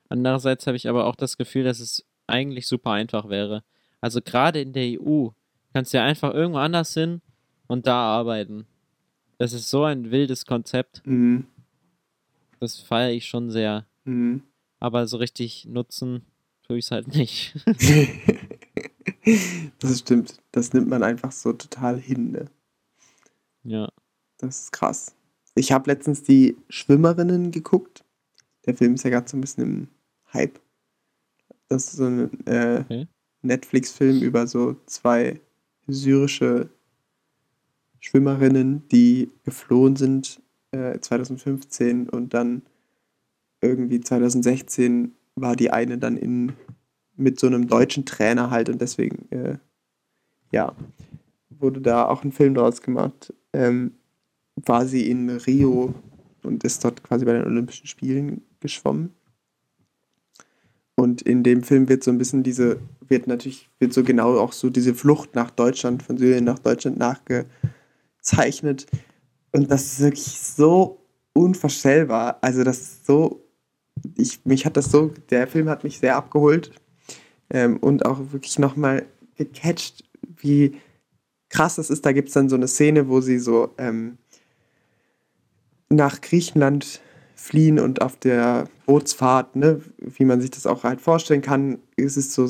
Andererseits habe ich aber auch das Gefühl, dass es eigentlich super einfach wäre. Also gerade in der EU kannst ja einfach irgendwo anders hin und da arbeiten. Das ist so ein wildes Konzept. Mhm. Das feiere ich schon sehr. Mhm. Aber so richtig nutzen tue ich es halt nicht. (laughs) Das stimmt. Das nimmt man einfach so total hin. Ne? ja. Das ist krass. Ich habe letztens die Schwimmerinnen geguckt. Der Film ist ja gerade so ein bisschen im Hype. Das ist so ein äh, Okay. Netflix-Film über so zwei syrische Schwimmerinnen, die geflohen sind äh, 2015 und dann irgendwie 2016 war die eine dann in mit so einem deutschen Trainer halt und deswegen äh, ja wurde da auch ein Film draus gemacht. Ähm, war sie in Rio und ist dort quasi bei den Olympischen Spielen geschwommen. Und in dem Film wird so ein bisschen diese, wird natürlich, wird so genau auch so diese Flucht nach Deutschland, von Syrien nach Deutschland nachgezeichnet. Und das ist wirklich so unvorstellbar. Also das ist so, ich, mich hat das so, der Film hat mich sehr abgeholt ähm, und auch wirklich nochmal gecatcht, wie krass das ist. Da gibt es dann so eine Szene, wo sie so ähm, nach Griechenland fliehen und auf der Bootsfahrt, ne, wie man sich das auch halt vorstellen kann, ist es so,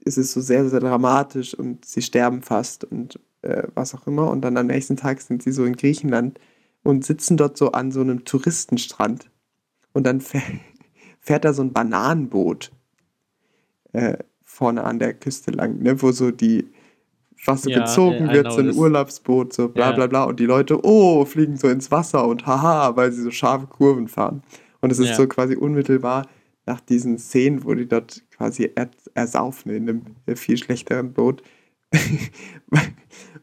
ist es so sehr, sehr dramatisch und sie sterben fast und äh, was auch immer. Und dann am nächsten Tag sind sie so in Griechenland und sitzen dort so an so einem Touristenstrand. Und dann (laughs) fährt, da so ein Bananenboot äh, vorne an der Küste lang, ne, wo so die, was so ja, gezogen yeah, wird, so ein Urlaubsboot, so bla bla bla. Und die Leute, oh, fliegen so ins Wasser und haha, weil sie so scharfe Kurven fahren. Und es ist so quasi unmittelbar nach diesen Szenen, wo die dort quasi ersaufen in einem viel schlechteren Boot. (laughs)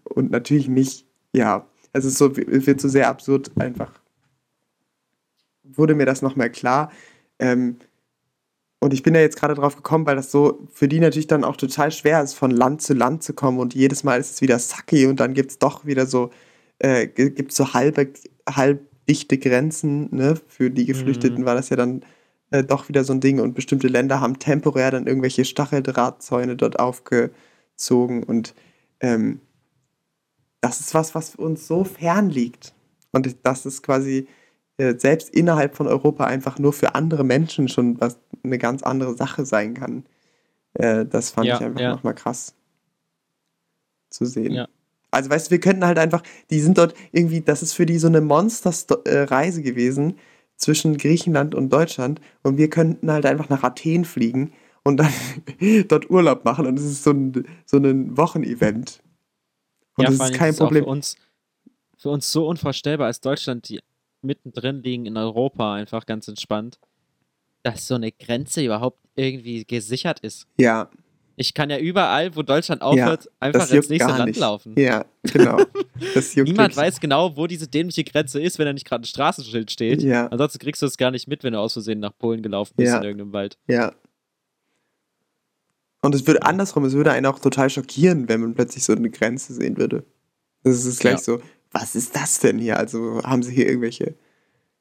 und natürlich nicht, ja, es ist so, wird so sehr absurd einfach. Wurde mir das nochmal klar. Ähm, und ich bin ja jetzt gerade drauf gekommen, weil das so für die natürlich dann auch total schwer ist, von Land zu Land zu kommen. Und jedes Mal ist es wieder Saki und dann gibt es doch wieder so, äh, gibt so halbe, halbdichte Grenzen. Ne? Für die Geflüchteten mhm. war das ja dann äh, doch wieder so ein Ding. Und bestimmte Länder haben temporär dann irgendwelche Stacheldrahtzäune dort aufgezogen. Und ähm, das ist was, was uns so fern liegt. Und das ist quasi äh, selbst innerhalb von Europa einfach nur für andere Menschen schon was eine ganz andere Sache sein kann. Äh, das fand ja, ich einfach ja. nochmal krass zu sehen. Ja. Also weißt du, wir könnten halt einfach, die sind dort irgendwie, das ist für die so eine Monster-Reise gewesen zwischen Griechenland und Deutschland und wir könnten halt einfach nach Athen fliegen und dann (laughs) dort Urlaub machen und es ist so ein, so ein Wochenevent. Und ja, das ist kein Problem. Für uns, für uns so unvorstellbar als Deutschland, die mittendrin liegen in Europa, einfach ganz entspannt, dass so eine Grenze überhaupt irgendwie gesichert ist. Ja. Ich kann ja überall, wo Deutschland aufhört, ja, einfach ins nächste Land nicht. laufen. Ja, genau. (laughs) Niemand weiß genau, wo diese dämliche Grenze ist, wenn da nicht gerade ein Straßenschild steht. Ja. Ansonsten kriegst du es gar nicht mit, wenn du aus Versehen nach Polen gelaufen bist ja. in irgendeinem Wald. Ja. Und es würde andersrum, es würde einen auch total schockieren, wenn man plötzlich so eine Grenze sehen würde. Das ist gleich ja. so, was ist das denn hier? Also haben sie hier irgendwelche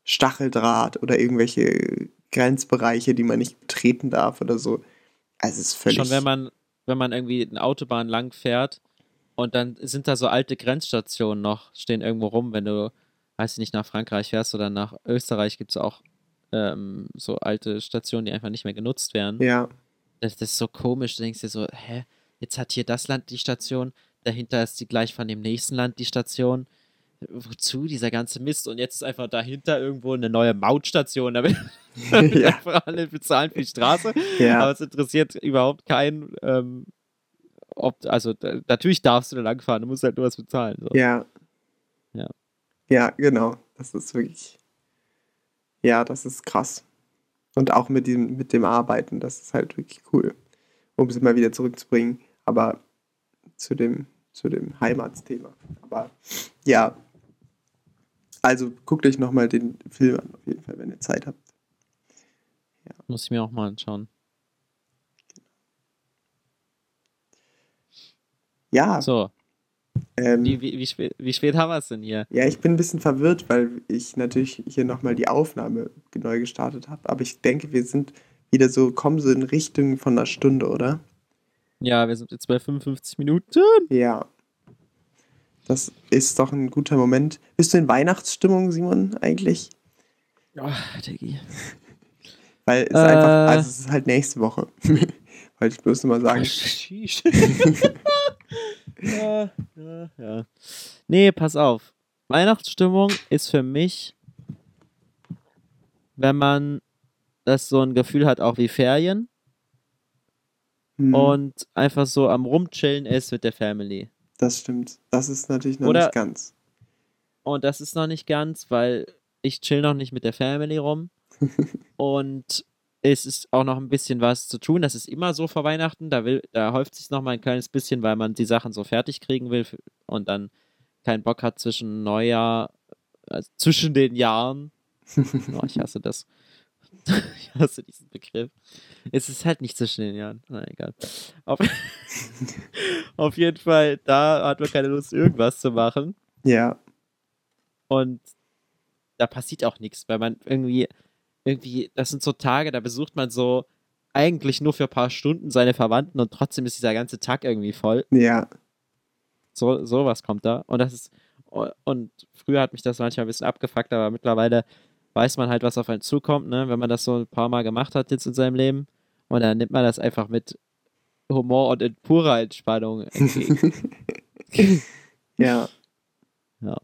Stacheldraht oder irgendwelche Grenzbereiche, die man nicht betreten darf oder so. Also es ist völlig. Schon wenn man, wenn man irgendwie eine Autobahn lang fährt und dann sind da so alte Grenzstationen noch, stehen irgendwo rum, wenn du, weiß ich nicht, nach Frankreich fährst oder nach Österreich gibt es auch ähm, so alte Stationen, die einfach nicht mehr genutzt werden. Ja. Das, das ist so komisch, du denkst dir so, hä, jetzt hat hier das Land die Station, dahinter ist die gleich von dem nächsten Land die Station wozu dieser ganze Mist? Und jetzt ist einfach dahinter irgendwo eine neue Mautstation, damit, damit (laughs) (laughs) ja. einfach alle bezahlen für die Straße. Ja. Aber es interessiert überhaupt keinen, ähm, ob, also da, natürlich darfst du da langfahren, du musst halt nur was bezahlen. So. Ja. Ja. Ja, genau. Das ist wirklich, ja, das ist krass. Und auch mit dem, mit dem Arbeiten, das ist halt wirklich cool. Um es immer wieder zurückzubringen. Aber zu dem, zu dem Heimatsthema. Aber ja, also guckt euch nochmal den Film an, auf jeden Fall, wenn ihr Zeit habt. Ja. Muss ich mir auch mal anschauen. Ja. So. Ähm, wie, wie, wie, spät, wie spät haben wir es denn hier? Ja, ich bin ein bisschen verwirrt, weil ich natürlich hier nochmal die Aufnahme neu gestartet habe. Aber ich denke, wir sind wieder so, kommen so in Richtung von einer Stunde, oder? Ja, wir sind jetzt bei 55 Minuten. Ja. Das ist doch ein guter Moment. Bist du in Weihnachtsstimmung, Simon, eigentlich? Ja, oh, Diggi. Weil es äh, einfach, also es ist halt nächste Woche. (laughs) Wollte ich bloß mal sagen. (laughs) ja, ja, ja. Nee, pass auf. Weihnachtsstimmung ist für mich, wenn man das so ein Gefühl hat, auch wie Ferien. Mhm. Und einfach so am Rumchillen ist mit der Family. Das stimmt. Das ist natürlich noch Oder, nicht ganz. Und das ist noch nicht ganz, weil ich chill noch nicht mit der Family rum. (laughs) und es ist auch noch ein bisschen was zu tun. Das ist immer so vor Weihnachten. Da, will, da häuft sich noch mal ein kleines bisschen, weil man die Sachen so fertig kriegen will und dann keinen Bock hat zwischen Neujahr, also zwischen den Jahren. (laughs) oh, ich hasse das. (laughs) ich hasse diesen Begriff. Es ist halt nicht zwischen den Jahren. Na egal. Auf, (laughs) auf jeden Fall, da hat man keine Lust, irgendwas zu machen. Ja. Und da passiert auch nichts, weil man irgendwie, irgendwie, das sind so Tage, da besucht man so eigentlich nur für ein paar Stunden seine Verwandten und trotzdem ist dieser ganze Tag irgendwie voll. Ja. So, sowas kommt da. Und das ist, und früher hat mich das manchmal ein bisschen abgefuckt, aber mittlerweile weiß man halt, was auf einen zukommt, ne? Wenn man das so ein paar Mal gemacht hat jetzt in seinem Leben. Und dann nimmt man das einfach mit Humor und in purer Entspannung entgegen. (laughs) ja. Ja.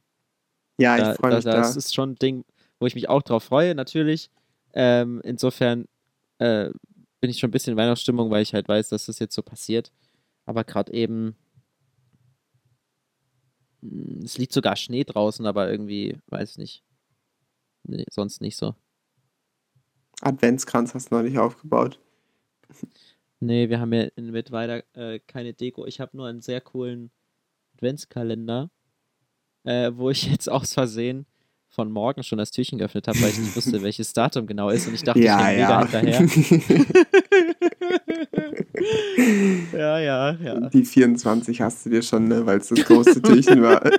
Ja, Da- ich freue da- mich da. Das ist schon ein Ding, wo ich mich auch drauf freue, natürlich. Ähm, insofern äh, bin ich schon ein bisschen in Weihnachtsstimmung, weil ich halt weiß, dass das jetzt so passiert. Aber gerade eben, mh, es liegt sogar Schnee draußen, aber irgendwie, weiß ich nicht. Nee, sonst nicht so. Adventskranz hast du noch nicht aufgebaut. Nee, wir haben ja in Mittweida äh, keine Deko. Ich habe nur einen sehr coolen Adventskalender, äh, wo ich jetzt aus Versehen von morgen schon das Türchen geöffnet habe, weil ich nicht wusste, (laughs) welches Datum genau ist und ich dachte, ich ja, hänge mega ja. hinterher. (laughs) ja, ja, ja. Die 24 hast du dir schon, ne, weil es das große Türchen war. (laughs)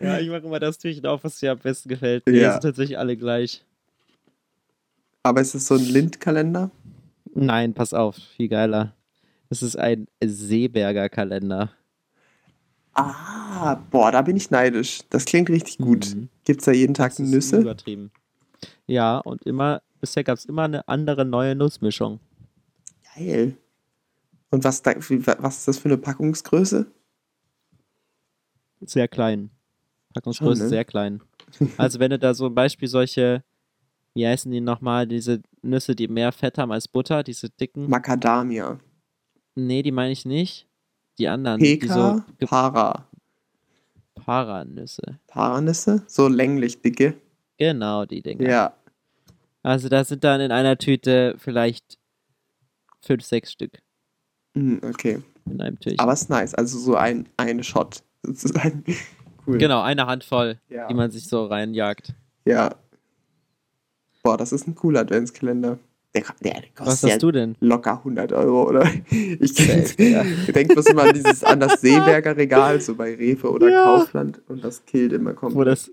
Ja, (laughs) ich mache immer das Türchen auf, was dir am besten gefällt. Die Ja. sind tatsächlich alle gleich. Aber ist es so ein Lindkalender? Nein, pass auf, viel geiler. Das ist ein Seeberger Kalender. Ah, boah, da bin ich neidisch. Das klingt richtig gut. Mhm. Gibt's da jeden Tag Das ist Nüsse? Übertrieben. Ja, und immer, bisher gab es immer eine andere neue Nussmischung. Geil. Und was, da, was ist das für eine Packungsgröße? Sehr klein. Packungsgröße Schon, ne? sehr klein. Also wenn du da so ein Beispiel solche, wie heißen die nochmal, diese Nüsse, die mehr Fett haben als Butter, diese dicken. Macadamia. nee, die meine ich nicht. Die anderen, die so Peka, Para. Paranüsse. Paranüsse? So länglich dicke. Genau, die Dinger. Ja. Also da sind dann in einer Tüte vielleicht fünf, sechs Stück Hm, okay. in einem Türchen. Aber ist nice. Also so ein, (laughs) ein Shot sozusagen. Cool. genau, eine Handvoll, Ja. die man sich so reinjagt. ja. Boah, das ist ein cooler Adventskalender. Der, der, der Was kostet ja hast du denn? locker 100 Euro, oder? (laughs) Ich ja. (laughs) denke bloß immer an, dieses, an das Seeberger Regal, so bei Rewe oder Ja. Kaufland und das killt immer komplett. Wo das,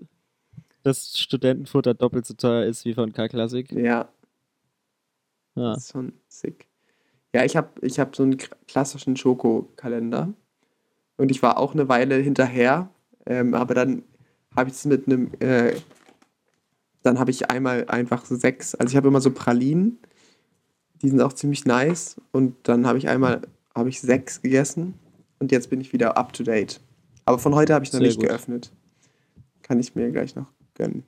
das Studentenfutter doppelt so teuer ist wie von K-Klassik. Ja, Ja. das ist schon sick. Ja, ich habe ich hab so einen klassischen Schokokalender und ich war auch eine Weile hinterher, ähm, aber dann habe ich es mit einem, äh, dann habe ich einmal einfach so sechs, also ich habe immer so Pralinen, die sind auch ziemlich nice und dann habe ich einmal, habe ich sechs gegessen und jetzt bin ich wieder up to date. Aber von heute habe ich noch Sehr nicht gut. geöffnet. Kann ich mir gleich noch gönnen.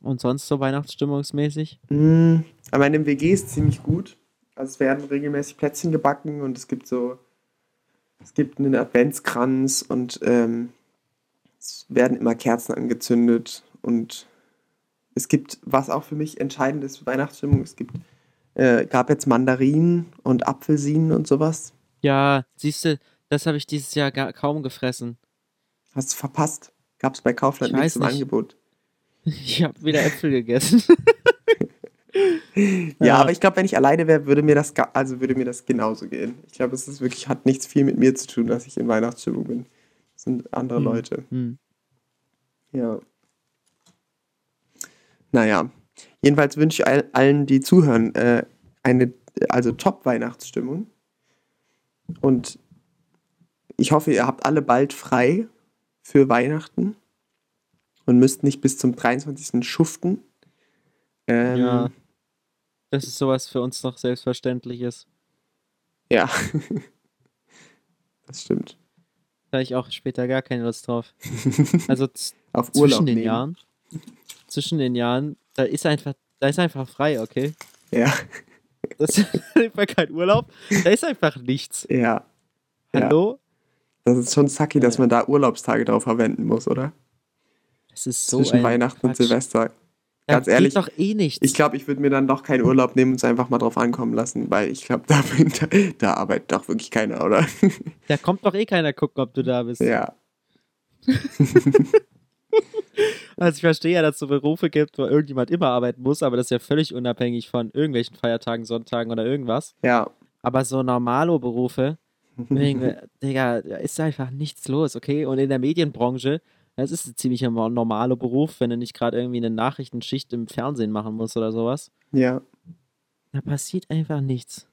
Und sonst so weihnachtsstimmungsmäßig? Mm, Aber in dem WG ist ziemlich gut. Also es werden regelmäßig Plätzchen gebacken und es gibt so, es gibt einen Adventskranz und ähm, es werden immer Kerzen angezündet und es gibt, was auch für mich entscheidend ist für Weihnachtsstimmung, es gibt, äh, gab jetzt Mandarinen und Apfelsinen und sowas. Ja, siehst du, das habe ich dieses Jahr gar, kaum gefressen. Hast du verpasst? Gab es bei Kaufland Ich nichts im. Angebot. (laughs) Ich habe wieder Äpfel gegessen. (laughs) Ja, Ja. aber ich glaube, wenn ich alleine wäre, würde mir das also würde mir das genauso gehen. Ich glaube, es ist wirklich hat nichts viel mit mir zu tun, dass ich in Weihnachtsstimmung bin. Sind andere Hm. Leute. Hm. Ja. Naja. Jedenfalls wünsche ich all, allen, die zuhören, äh, eine also Top-Weihnachtsstimmung. Und ich hoffe, ihr habt alle bald frei für Weihnachten und müsst nicht bis zum 23. schuften. Ähm, Ja. Das ist sowas für uns doch Selbstverständliches. Ja. (laughs) das stimmt. Da habe ich auch später gar keine Lust drauf. (laughs) Also Auf Urlaub zwischen den nehmen. Jahren, zwischen den Jahren, da ist einfach, da ist einfach frei, okay? Ja, Das (laughs) ist einfach kein Urlaub, da ist einfach nichts. ja. Ja. Hallo? Das ist schon sucky, dass Ja. man da Urlaubstage drauf verwenden muss, oder? Das ist so Zwischen Weihnachten und Quatsch. Silvester. Da Ganz ehrlich, doch eh nichts. Ich glaube, ich würde mir dann doch keinen Urlaub nehmen und es einfach mal drauf ankommen lassen, weil ich glaube, (laughs) da, da, da arbeitet doch wirklich keiner, oder? (laughs) da kommt doch eh keiner gucken, ob du da bist. ja. (laughs) Also ich verstehe ja, dass es so Berufe gibt, wo irgendjemand immer arbeiten muss, aber das ist ja völlig unabhängig von irgendwelchen Feiertagen, Sonntagen oder irgendwas. Ja. Aber so Normalo-Berufe, wegen, Digga, da ist einfach nichts los, okay? Und in der Medienbranche, Es ist ein ziemlich normaler Beruf, wenn du nicht gerade irgendwie eine Nachrichtenschicht im Fernsehen machen musst oder sowas. Ja. Da passiert einfach nichts.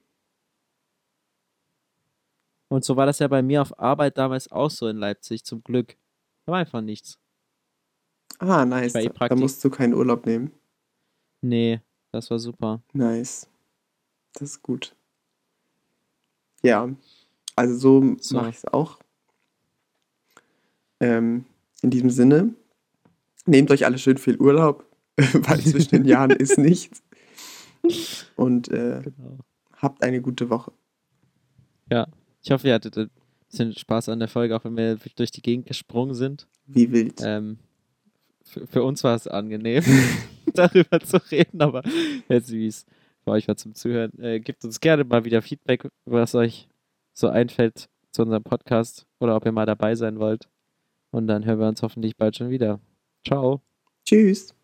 Und so war das ja bei mir auf Arbeit damals auch so in Leipzig, zum Glück. Da war einfach nichts. Ah, nice. Bei Da, musst du keinen Urlaub nehmen. Nee, das war super. Nice. Das ist gut. Ja, also so, So. mache ich es auch. Ähm, in diesem Sinne, nehmt euch alle schön viel Urlaub, (laughs) weil zwischen den Jahren ist nichts. Und äh, Genau. habt eine gute Woche. Ich hoffe, ihr hattet ein bisschen Spaß an der Folge, auch wenn wir durch die Gegend gesprungen sind. Wie wild. Ähm, für, für uns war es angenehm, (laughs) darüber zu reden, aber jetzt wie es für euch war zum Zuhören. Äh, gebt uns gerne mal wieder Feedback, was euch so einfällt zu unserem Podcast oder ob ihr mal dabei sein wollt. Und dann hören wir uns hoffentlich bald schon wieder. Ciao. Tschüss.